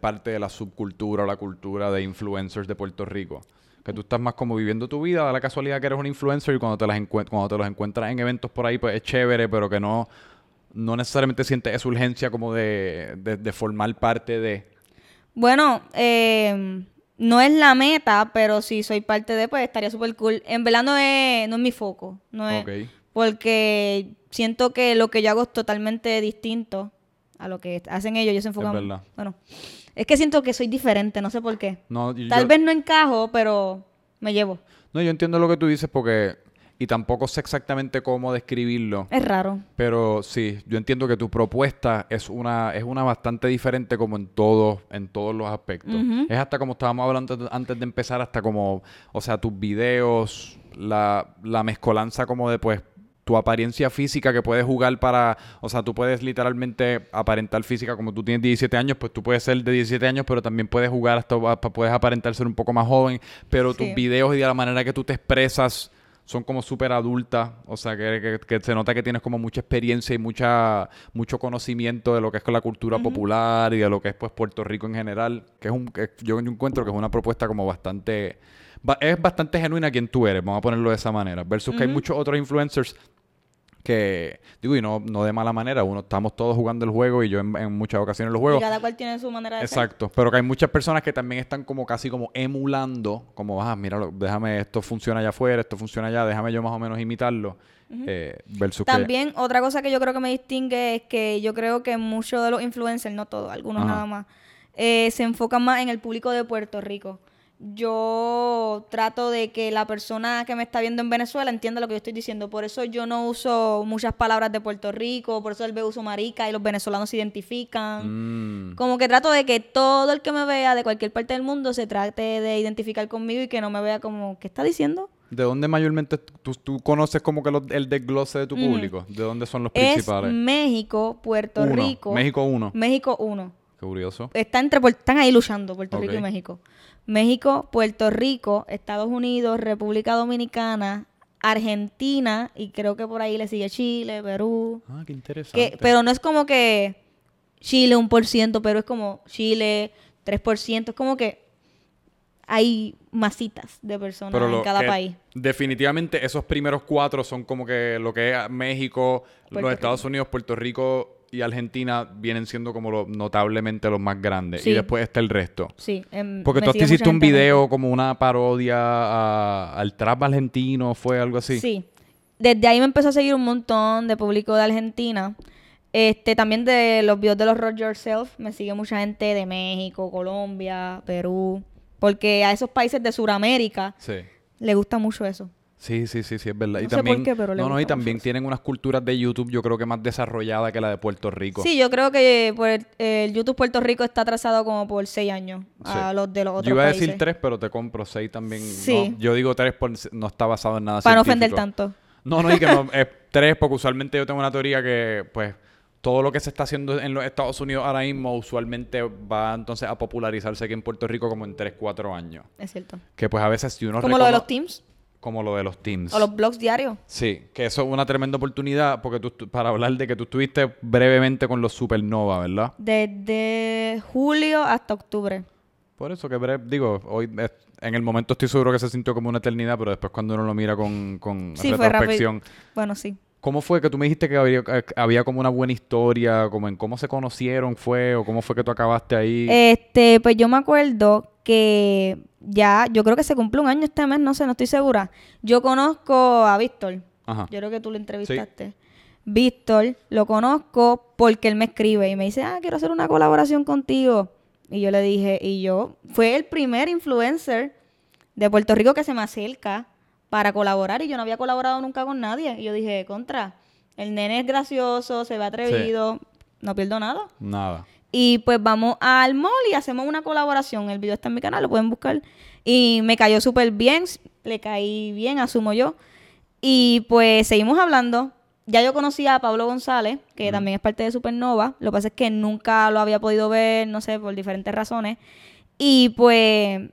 parte de la subcultura o la cultura de influencers de Puerto Rico. Que tú estás más como viviendo tu vida, da la casualidad que eres un influencer y cuando te, las cuando te los encuentras en eventos por ahí, pues es chévere, pero que no, no necesariamente sientes esa urgencia como de, de, de formar parte de... Bueno, eh, no es la meta, pero si soy parte de, pues estaría súper cool. En verdad no es, no es mi foco. No es. Porque siento que lo que yo hago es totalmente distinto a lo que hacen ellos. Ellos se enfocan. verdad. Bueno, es que siento que soy diferente, no sé por qué. No, Tal vez no encajo, pero me llevo. no, yo entiendo lo que tú dices porque... Y tampoco sé exactamente cómo describirlo. Es raro. Pero sí, yo entiendo que tu propuesta es una, es una bastante diferente como en todos, en todos los aspectos. Es hasta como estábamos hablando antes- antes de empezar, hasta como, o sea, tus videos, la, la mezcolanza como de pues tu apariencia física que puedes jugar para, o sea, tú puedes literalmente aparentar física como tú tienes 17 años, pues tú puedes ser de 17 años, pero también puedes jugar hasta, puedes aparentar ser un poco más joven, pero tus videos y de la manera que tú te expresas son como súper adultas, o sea, que, que- que se nota que tienes como mucha experiencia y mucha mucho conocimiento de lo que es la cultura popular y de lo que es pues Puerto Rico en general, que es un que yo encuentro que es una propuesta como bastante ba- es bastante genuina quien tú eres, vamos a ponerlo de esa manera, versus que hay muchos otros influencers que digo y no no de mala manera, uno estamos todos jugando el juego y yo en, en muchas ocasiones los Y juego. cada cual tiene su manera de ser. Exacto, pero que hay muchas personas que también están como casi como emulando, como, ah, mira, déjame, esto funciona allá afuera, esto funciona allá, déjame yo más o menos imitarlo, eh, versus que... También otra cosa que yo creo que me distingue es que yo creo que muchos de los influencers, no todos, algunos Ajá. nada más, eh, se enfocan más en el público de Puerto Rico. Yo trato de que la persona que me está viendo en Venezuela entienda lo que yo estoy diciendo. Por eso yo no uso muchas palabras de Puerto Rico, por eso el uso marica y los venezolanos se identifican. Mm, Como que trato de que todo el que me vea de cualquier parte del mundo se trate de identificar conmigo y que no me vea como, ¿qué está diciendo? ¿De dónde mayormente tú, tú conoces como que los- el desglose de tu público? ¿De dónde son los Es principales? México, Puerto Uno. Rico. México uno. México 1. Qué curioso. Está entre, están ahí luchando Puerto Rico y México. México, Puerto Rico, Estados Unidos, República Dominicana, Argentina y creo que por ahí le sigue Chile, Perú. Ah, qué interesante. Que, pero no es como que Chile un por ciento, pero es como Chile 3%. Es como que hay masitas de personas en cada país. Definitivamente esos primeros cuatro son como que lo que es México, Puerto los Estados Unidos, Puerto Rico y Argentina vienen siendo como lo- notablemente los más grandes. Sí. Y después está el resto. Sí. em, Porque tú hiciste un video como una parodia a- al trap argentino, ¿fue algo así? Sí. Desde ahí me empezó a seguir un montón de público de Argentina. Este, también de los videos de los Rock Yourself, me sigue mucha gente de México, Colombia, Perú. Porque a esos países de Sudamérica Sí. le gusta mucho eso. Sí, sí, sí, sí, es verdad. y No sé por también, qué, pero le no, no, y también tienen unas culturas de YouTube, yo creo que más desarrollada que la de Puerto Rico. Sí, yo creo que pues, el YouTube Puerto Rico está atrasado como por seis años a Sí. los de los otros Yo iba a decir tres, pero te compro seis también. Sí. No, yo digo tres porque no está basado en nada Para no ofender tanto. No, no, y que no, es tres, porque usualmente yo tengo una teoría que, pues, todo lo que se está haciendo en los Estados Unidos ahora mismo usualmente va entonces a popularizarse aquí en Puerto Rico como en tres, cuatro años. Es cierto. Que pues a veces si uno Como lo de los teams Como lo de los teams. o los blogs diarios. Sí, que eso es una tremenda oportunidad porque tú, para hablar de que tú estuviste brevemente con los Supernova, ¿verdad? Desde julio hasta octubre. Por eso que breve, digo, hoy es- en el momento estoy seguro que se sintió como una eternidad, pero después cuando uno lo mira con, con Sí, fue retrospección, rápido. Bueno, sí. ¿Cómo fue que tú me dijiste que había, que había como una buena historia, como en cómo se conocieron fue o cómo fue que tú acabaste ahí? Este, pues yo me acuerdo que ya, yo creo que se cumple un año este mes, no sé, no estoy segura. Yo conozco a Víctor. Ajá. Yo creo que tú lo entrevistaste. Víctor, lo conozco porque él me escribe y me dice, ah, quiero hacer una colaboración contigo. Y yo le dije, y yo, fue el primer influencer de Puerto Rico que se me acerca para colaborar y yo no había colaborado nunca con nadie. Y yo dije, contra, el nene es gracioso, se ve atrevido, no pierdo nada. Nada. Y pues vamos al mall y hacemos una colaboración. El video está en mi canal, lo pueden buscar. Y me cayó súper bien, le caí bien, asumo yo. Y pues seguimos hablando. Ya yo conocía a Pablo González, que también es parte de Supernova. Lo que pasa es que nunca lo había podido ver, no sé, por diferentes razones. Y pues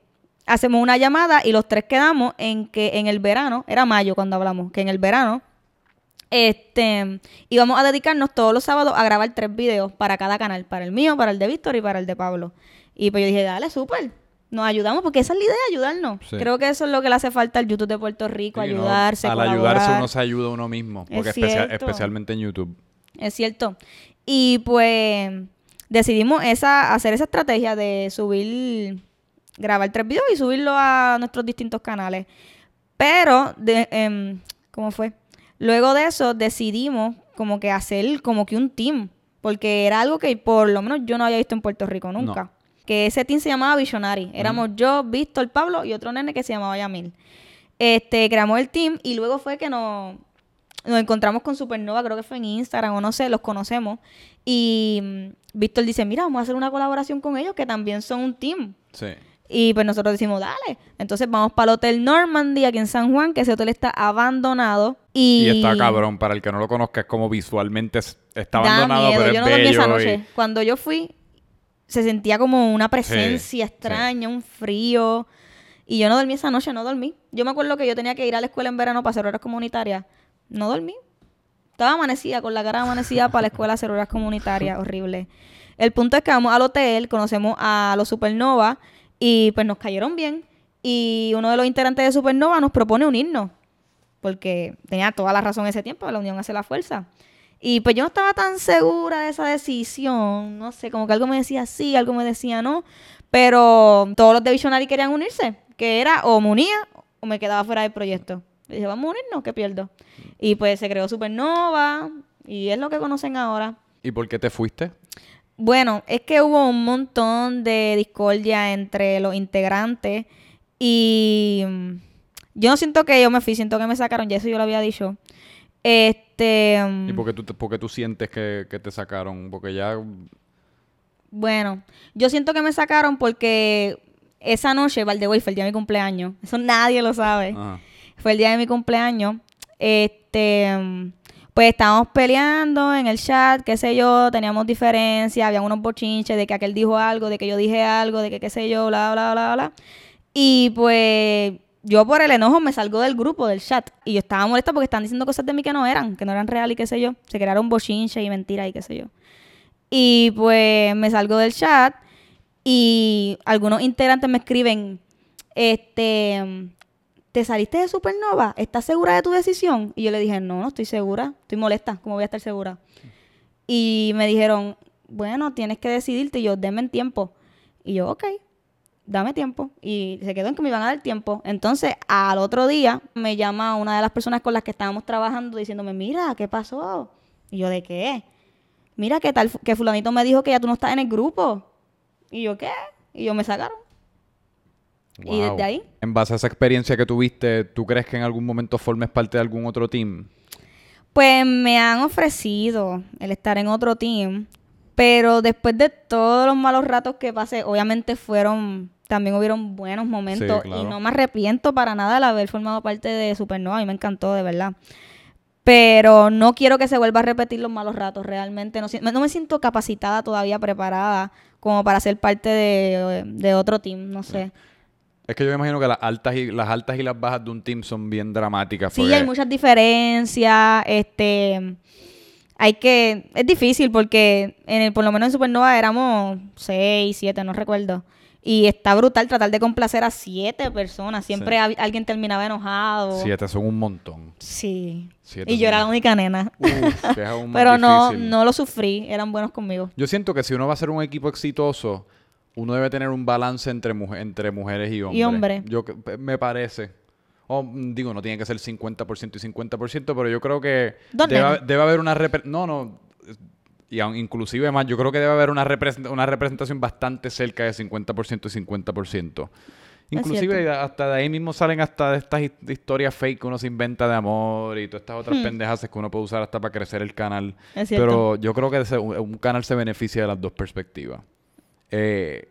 hacemos una llamada y los tres quedamos en que en el verano, era mayo cuando hablamos, que en el verano este, íbamos a dedicarnos todos los sábados a grabar tres videos para cada canal, para el mío, para el de Víctor y para el de Pablo. Y pues yo dije, dale, súper. Nos ayudamos porque esa es la idea, ayudarnos. Sí. Creo que eso es lo que le hace falta al YouTube de Puerto Rico, Sí, ¿no? ayudarse, Al colaborar. ayudarse uno se ayuda a uno mismo, porque especialmente en YouTube. Es cierto. Y pues decidimos esa, hacer esa estrategia de subir, grabar tres videos y subirlo a nuestros distintos canales. Pero, de, em, ¿cómo fue? Luego de eso decidimos como que hacer como que un team. Porque era algo que por lo menos yo no había visto en Puerto Rico nunca. No. Que ese team se llamaba Visionary. Éramos yo, Víctor, Pablo y otro nene que se llamaba Yamil. Este, creamos el team y luego fue que nos, nos encontramos con Supernova, creo que fue en Instagram o no sé, los conocemos. Y mm, Víctor dice, mira, vamos a hacer una colaboración con ellos que también son un team. Sí. Y pues nosotros decimos, dale. Entonces vamos para el Hotel Normandy aquí en San Juan, que ese hotel está abandonado. Y, Y está cabrón, para el que no lo conozca, es como visualmente es- está Da abandonado, miedo. pero Yo es no dormí esa noche. y- Cuando yo fui, se sentía como una presencia sí. extraña, un frío. Y yo no dormí esa noche, no dormí. Yo me acuerdo que yo tenía que ir a la escuela en verano para hacer horas comunitarias. No dormí. Estaba amanecida, con la cara amanecida para la escuela a hacer horas comunitarias. Horrible. El punto es que vamos al hotel, conocemos a los Supernova y pues nos cayeron bien. Y uno de los integrantes de Supernova nos propone unirnos. Porque tenía toda la razón ese tiempo, la unión hace la fuerza. Y pues yo no estaba tan segura de esa decisión. No sé, como que algo me decía sí, algo me decía no. Pero todos los de Visionary querían unirse. Que era o me unía o me quedaba fuera del proyecto. Y dije, vamos a unirnos, ¿qué pierdo? Y pues se creó Supernova. Y es lo que conocen ahora. ¿Y por qué te fuiste? Bueno, es que hubo un montón de discordia entre los integrantes. Y mm, yo no siento que yo me fui, siento que me sacaron, ya eso yo lo había dicho. Este. ¿Y por qué tú, te- por qué tú sientes que, que te sacaron? Porque ya... Bueno, yo siento que me sacaron porque esa noche, Valdegoy, fue el día de mi cumpleaños. Eso nadie lo sabe. Ajá. Fue el día de mi cumpleaños. Este, pues estábamos peleando en el chat, qué sé yo, teníamos diferencias, había unos bochinches de que aquel dijo algo, de que yo dije algo, de que qué sé yo, bla, bla, bla, bla. Y pues yo por el enojo me salgo del grupo, del chat. Y yo estaba molesta porque estaban diciendo cosas de mí que no eran, que no eran real y qué sé yo. Se crearon bochinches y mentiras y qué sé yo. Y pues me salgo del chat y algunos integrantes me escriben, este, ¿te saliste de Supernova? ¿Estás segura de tu decisión? Y yo le dije, no, no estoy segura, estoy molesta, ¿cómo voy a estar segura? Y me dijeron, bueno, tienes que decidirte. Y yo, denme tiempo. Y yo, ok, dame tiempo. Y se quedó en que me iban a dar tiempo. Entonces, al otro día, me llama una de las personas con las que estábamos trabajando diciéndome, mira, ¿qué pasó? Y yo, ¿de qué? Mira, que tal, que fulanito me dijo que ya tú no estás en el grupo. Y yo, ¿qué? Y yo, me sacaron. Y desde ahí, En base a esa experiencia que tuviste, ¿tú crees que en algún momento formes parte de algún otro team? Pues me han ofrecido el estar en otro team, pero después de todos los malos ratos que pasé, obviamente fueron, también hubieron buenos momentos claro. y no me arrepiento para nada de haber formado parte de Supernova, a mí me encantó de verdad. Pero no quiero que se vuelva a repetir los malos ratos, realmente no, me siento capacitada todavía, preparada como para ser parte de, de otro team, no sé. Es que yo me imagino que las altas y las altas y las bajas de un team son bien dramáticas. Sí, porque- hay muchas diferencias, este, hay que, es difícil porque en el, por lo menos en Supernova éramos seis, siete, no recuerdo. Y está brutal tratar de complacer a siete personas. Siempre Sí. alguien terminaba enojado. Siete son un montón. Sí. Siete y yo era la única nena. Uf, que es aún más Pero no, difícil. no lo sufrí, eran buenos conmigo. Yo siento que si uno va a ser un equipo exitoso, uno debe tener un balance entre, muje- entre mujeres y hombres. hombres. Yo que- pe- me parece. O, mm, digo, no tiene que ser 50% y 50%, pero yo creo que debe, debe haber una no, no, y inclusive más, yo creo que debe haber una, represent- una representación bastante cerca de 50% y 50%. Inclusive hasta de ahí mismo salen hasta de estas his- historias fake que uno se inventa de amor y todas estas otras pendejas que uno puede usar hasta para crecer el canal. Hmm. Es cierto. Pero yo creo que un canal se beneficia de las dos perspectivas. Eh,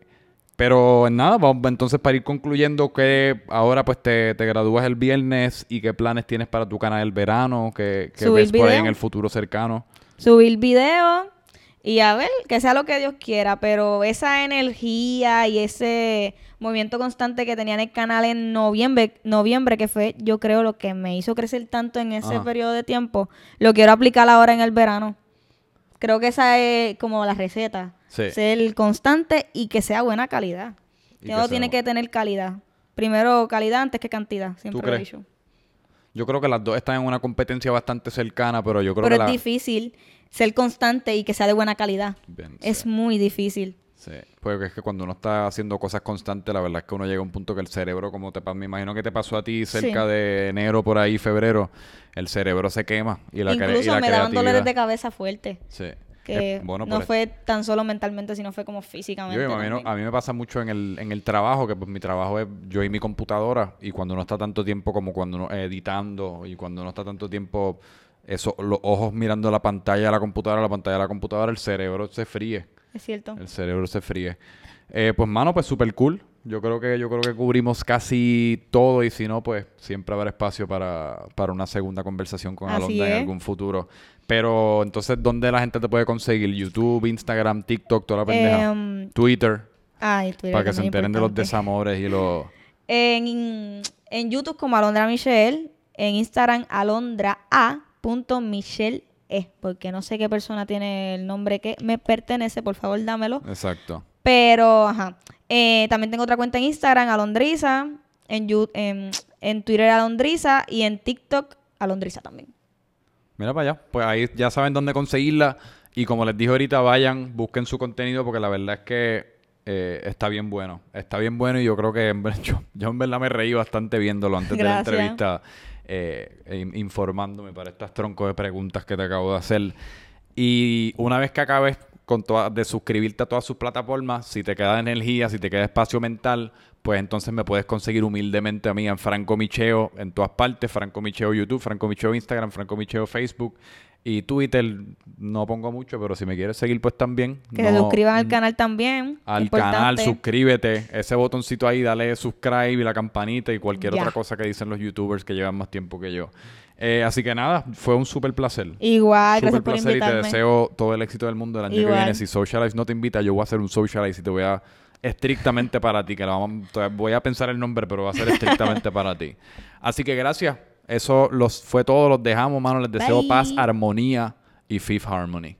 pero nada, vamos entonces para ir concluyendo que ahora pues te, te gradúas el viernes y qué planes tienes para tu canal el verano, que, ves por ahí en el futuro cercano. subir video y a ver, que sea lo que Dios quiera, pero esa energía y ese movimiento constante que tenía en el canal en noviembre, noviembre que fue yo creo lo que me hizo crecer tanto en ese Ajá. periodo de tiempo, lo quiero aplicar ahora en el verano. Creo que esa es como la receta, Sí. ser constante y que sea buena calidad. Y Todo tiene que tener calidad. Primero calidad antes que cantidad, siempre lo he dicho. Yo creo que las dos están en una competencia bastante cercana, pero yo creo Pero que es la... difícil ser constante y que sea de buena calidad. Bien, Es sí. muy difícil. Sí, porque es que cuando uno está haciendo cosas constantes, la verdad es que uno llega a un punto que el cerebro, como te me imagino que te pasó a ti cerca Sí. de enero, por ahí, febrero, el cerebro se quema y la, y Incluso la me daban dolores de cabeza fuertes. Sí. Que Eh, bueno, no por- fue tan solo mentalmente, sino fue como físicamente. Yo a mí me pasa mucho en el, en el trabajo, que pues mi trabajo es yo y mi computadora, y cuando uno está tanto tiempo como cuando uno editando, y cuando uno está tanto tiempo, eso, los ojos mirando la pantalla de la computadora, la pantalla de la computadora, el cerebro se fríe. Es cierto. El cerebro se fríe. Eh, pues, mano, pues súper cool. Yo creo que yo creo que cubrimos casi todo y si no, pues siempre habrá espacio para, para una segunda conversación con Alonda en algún futuro. Pero entonces, ¿dónde la gente te puede conseguir? YouTube, Instagram, TikTok, toda la pendeja. Em, Twitter, ay, Twitter, para que se enteren de los desamores y los... En, en YouTube como Alondra Michelle. En Instagram alondraa.michelle e. Porque no sé qué persona tiene el nombre que me pertenece. Por favor, dámelo. Exacto. Pero, ajá. Eh, también tengo otra cuenta en Instagram, Alondriza. En, en, en Twitter, Alondriza. Y en TikTok, Alondriza también. Mira para allá. Pues ahí ya saben dónde conseguirla. Y como les dije ahorita, vayan, busquen su contenido porque la verdad es que eh, está bien bueno. Está bien bueno y yo creo que yo, yo en verdad me reí bastante viéndolo antes de la entrevista, eh, in- informándome para estas troncos de preguntas que te acabo de hacer. Y una vez que acabes con toda- de suscribirte a todas sus plataformas, si te queda energía, si te queda espacio mental, pues entonces me puedes conseguir humildemente a mí en Franco Micheo en todas partes, Franco Micheo YouTube, Franco Micheo Instagram, Franco Micheo Facebook y Twitter. No pongo mucho, pero si me quieres seguir, pues también. Que se No- suscriban al canal también. al importante. canal, suscríbete, ese botoncito ahí, dale subscribe y la campanita y cualquier Ya. otra cosa que dicen los youtubers que llevan más tiempo que yo. Eh, así que nada, fue un súper placer. Igual, Súper gracias por placer y te invitarme. deseo todo el éxito del mundo el año que viene. Si Socialize no te invita, yo voy a hacer un Socialize y te voy a estrictamente para ti, que lo vamos- voy a pensar el nombre, pero va a ser estrictamente para ti. Así que gracias. Eso los fue todo, los dejamos, mano. Les deseo Bye. paz, armonía y Fifth Harmony.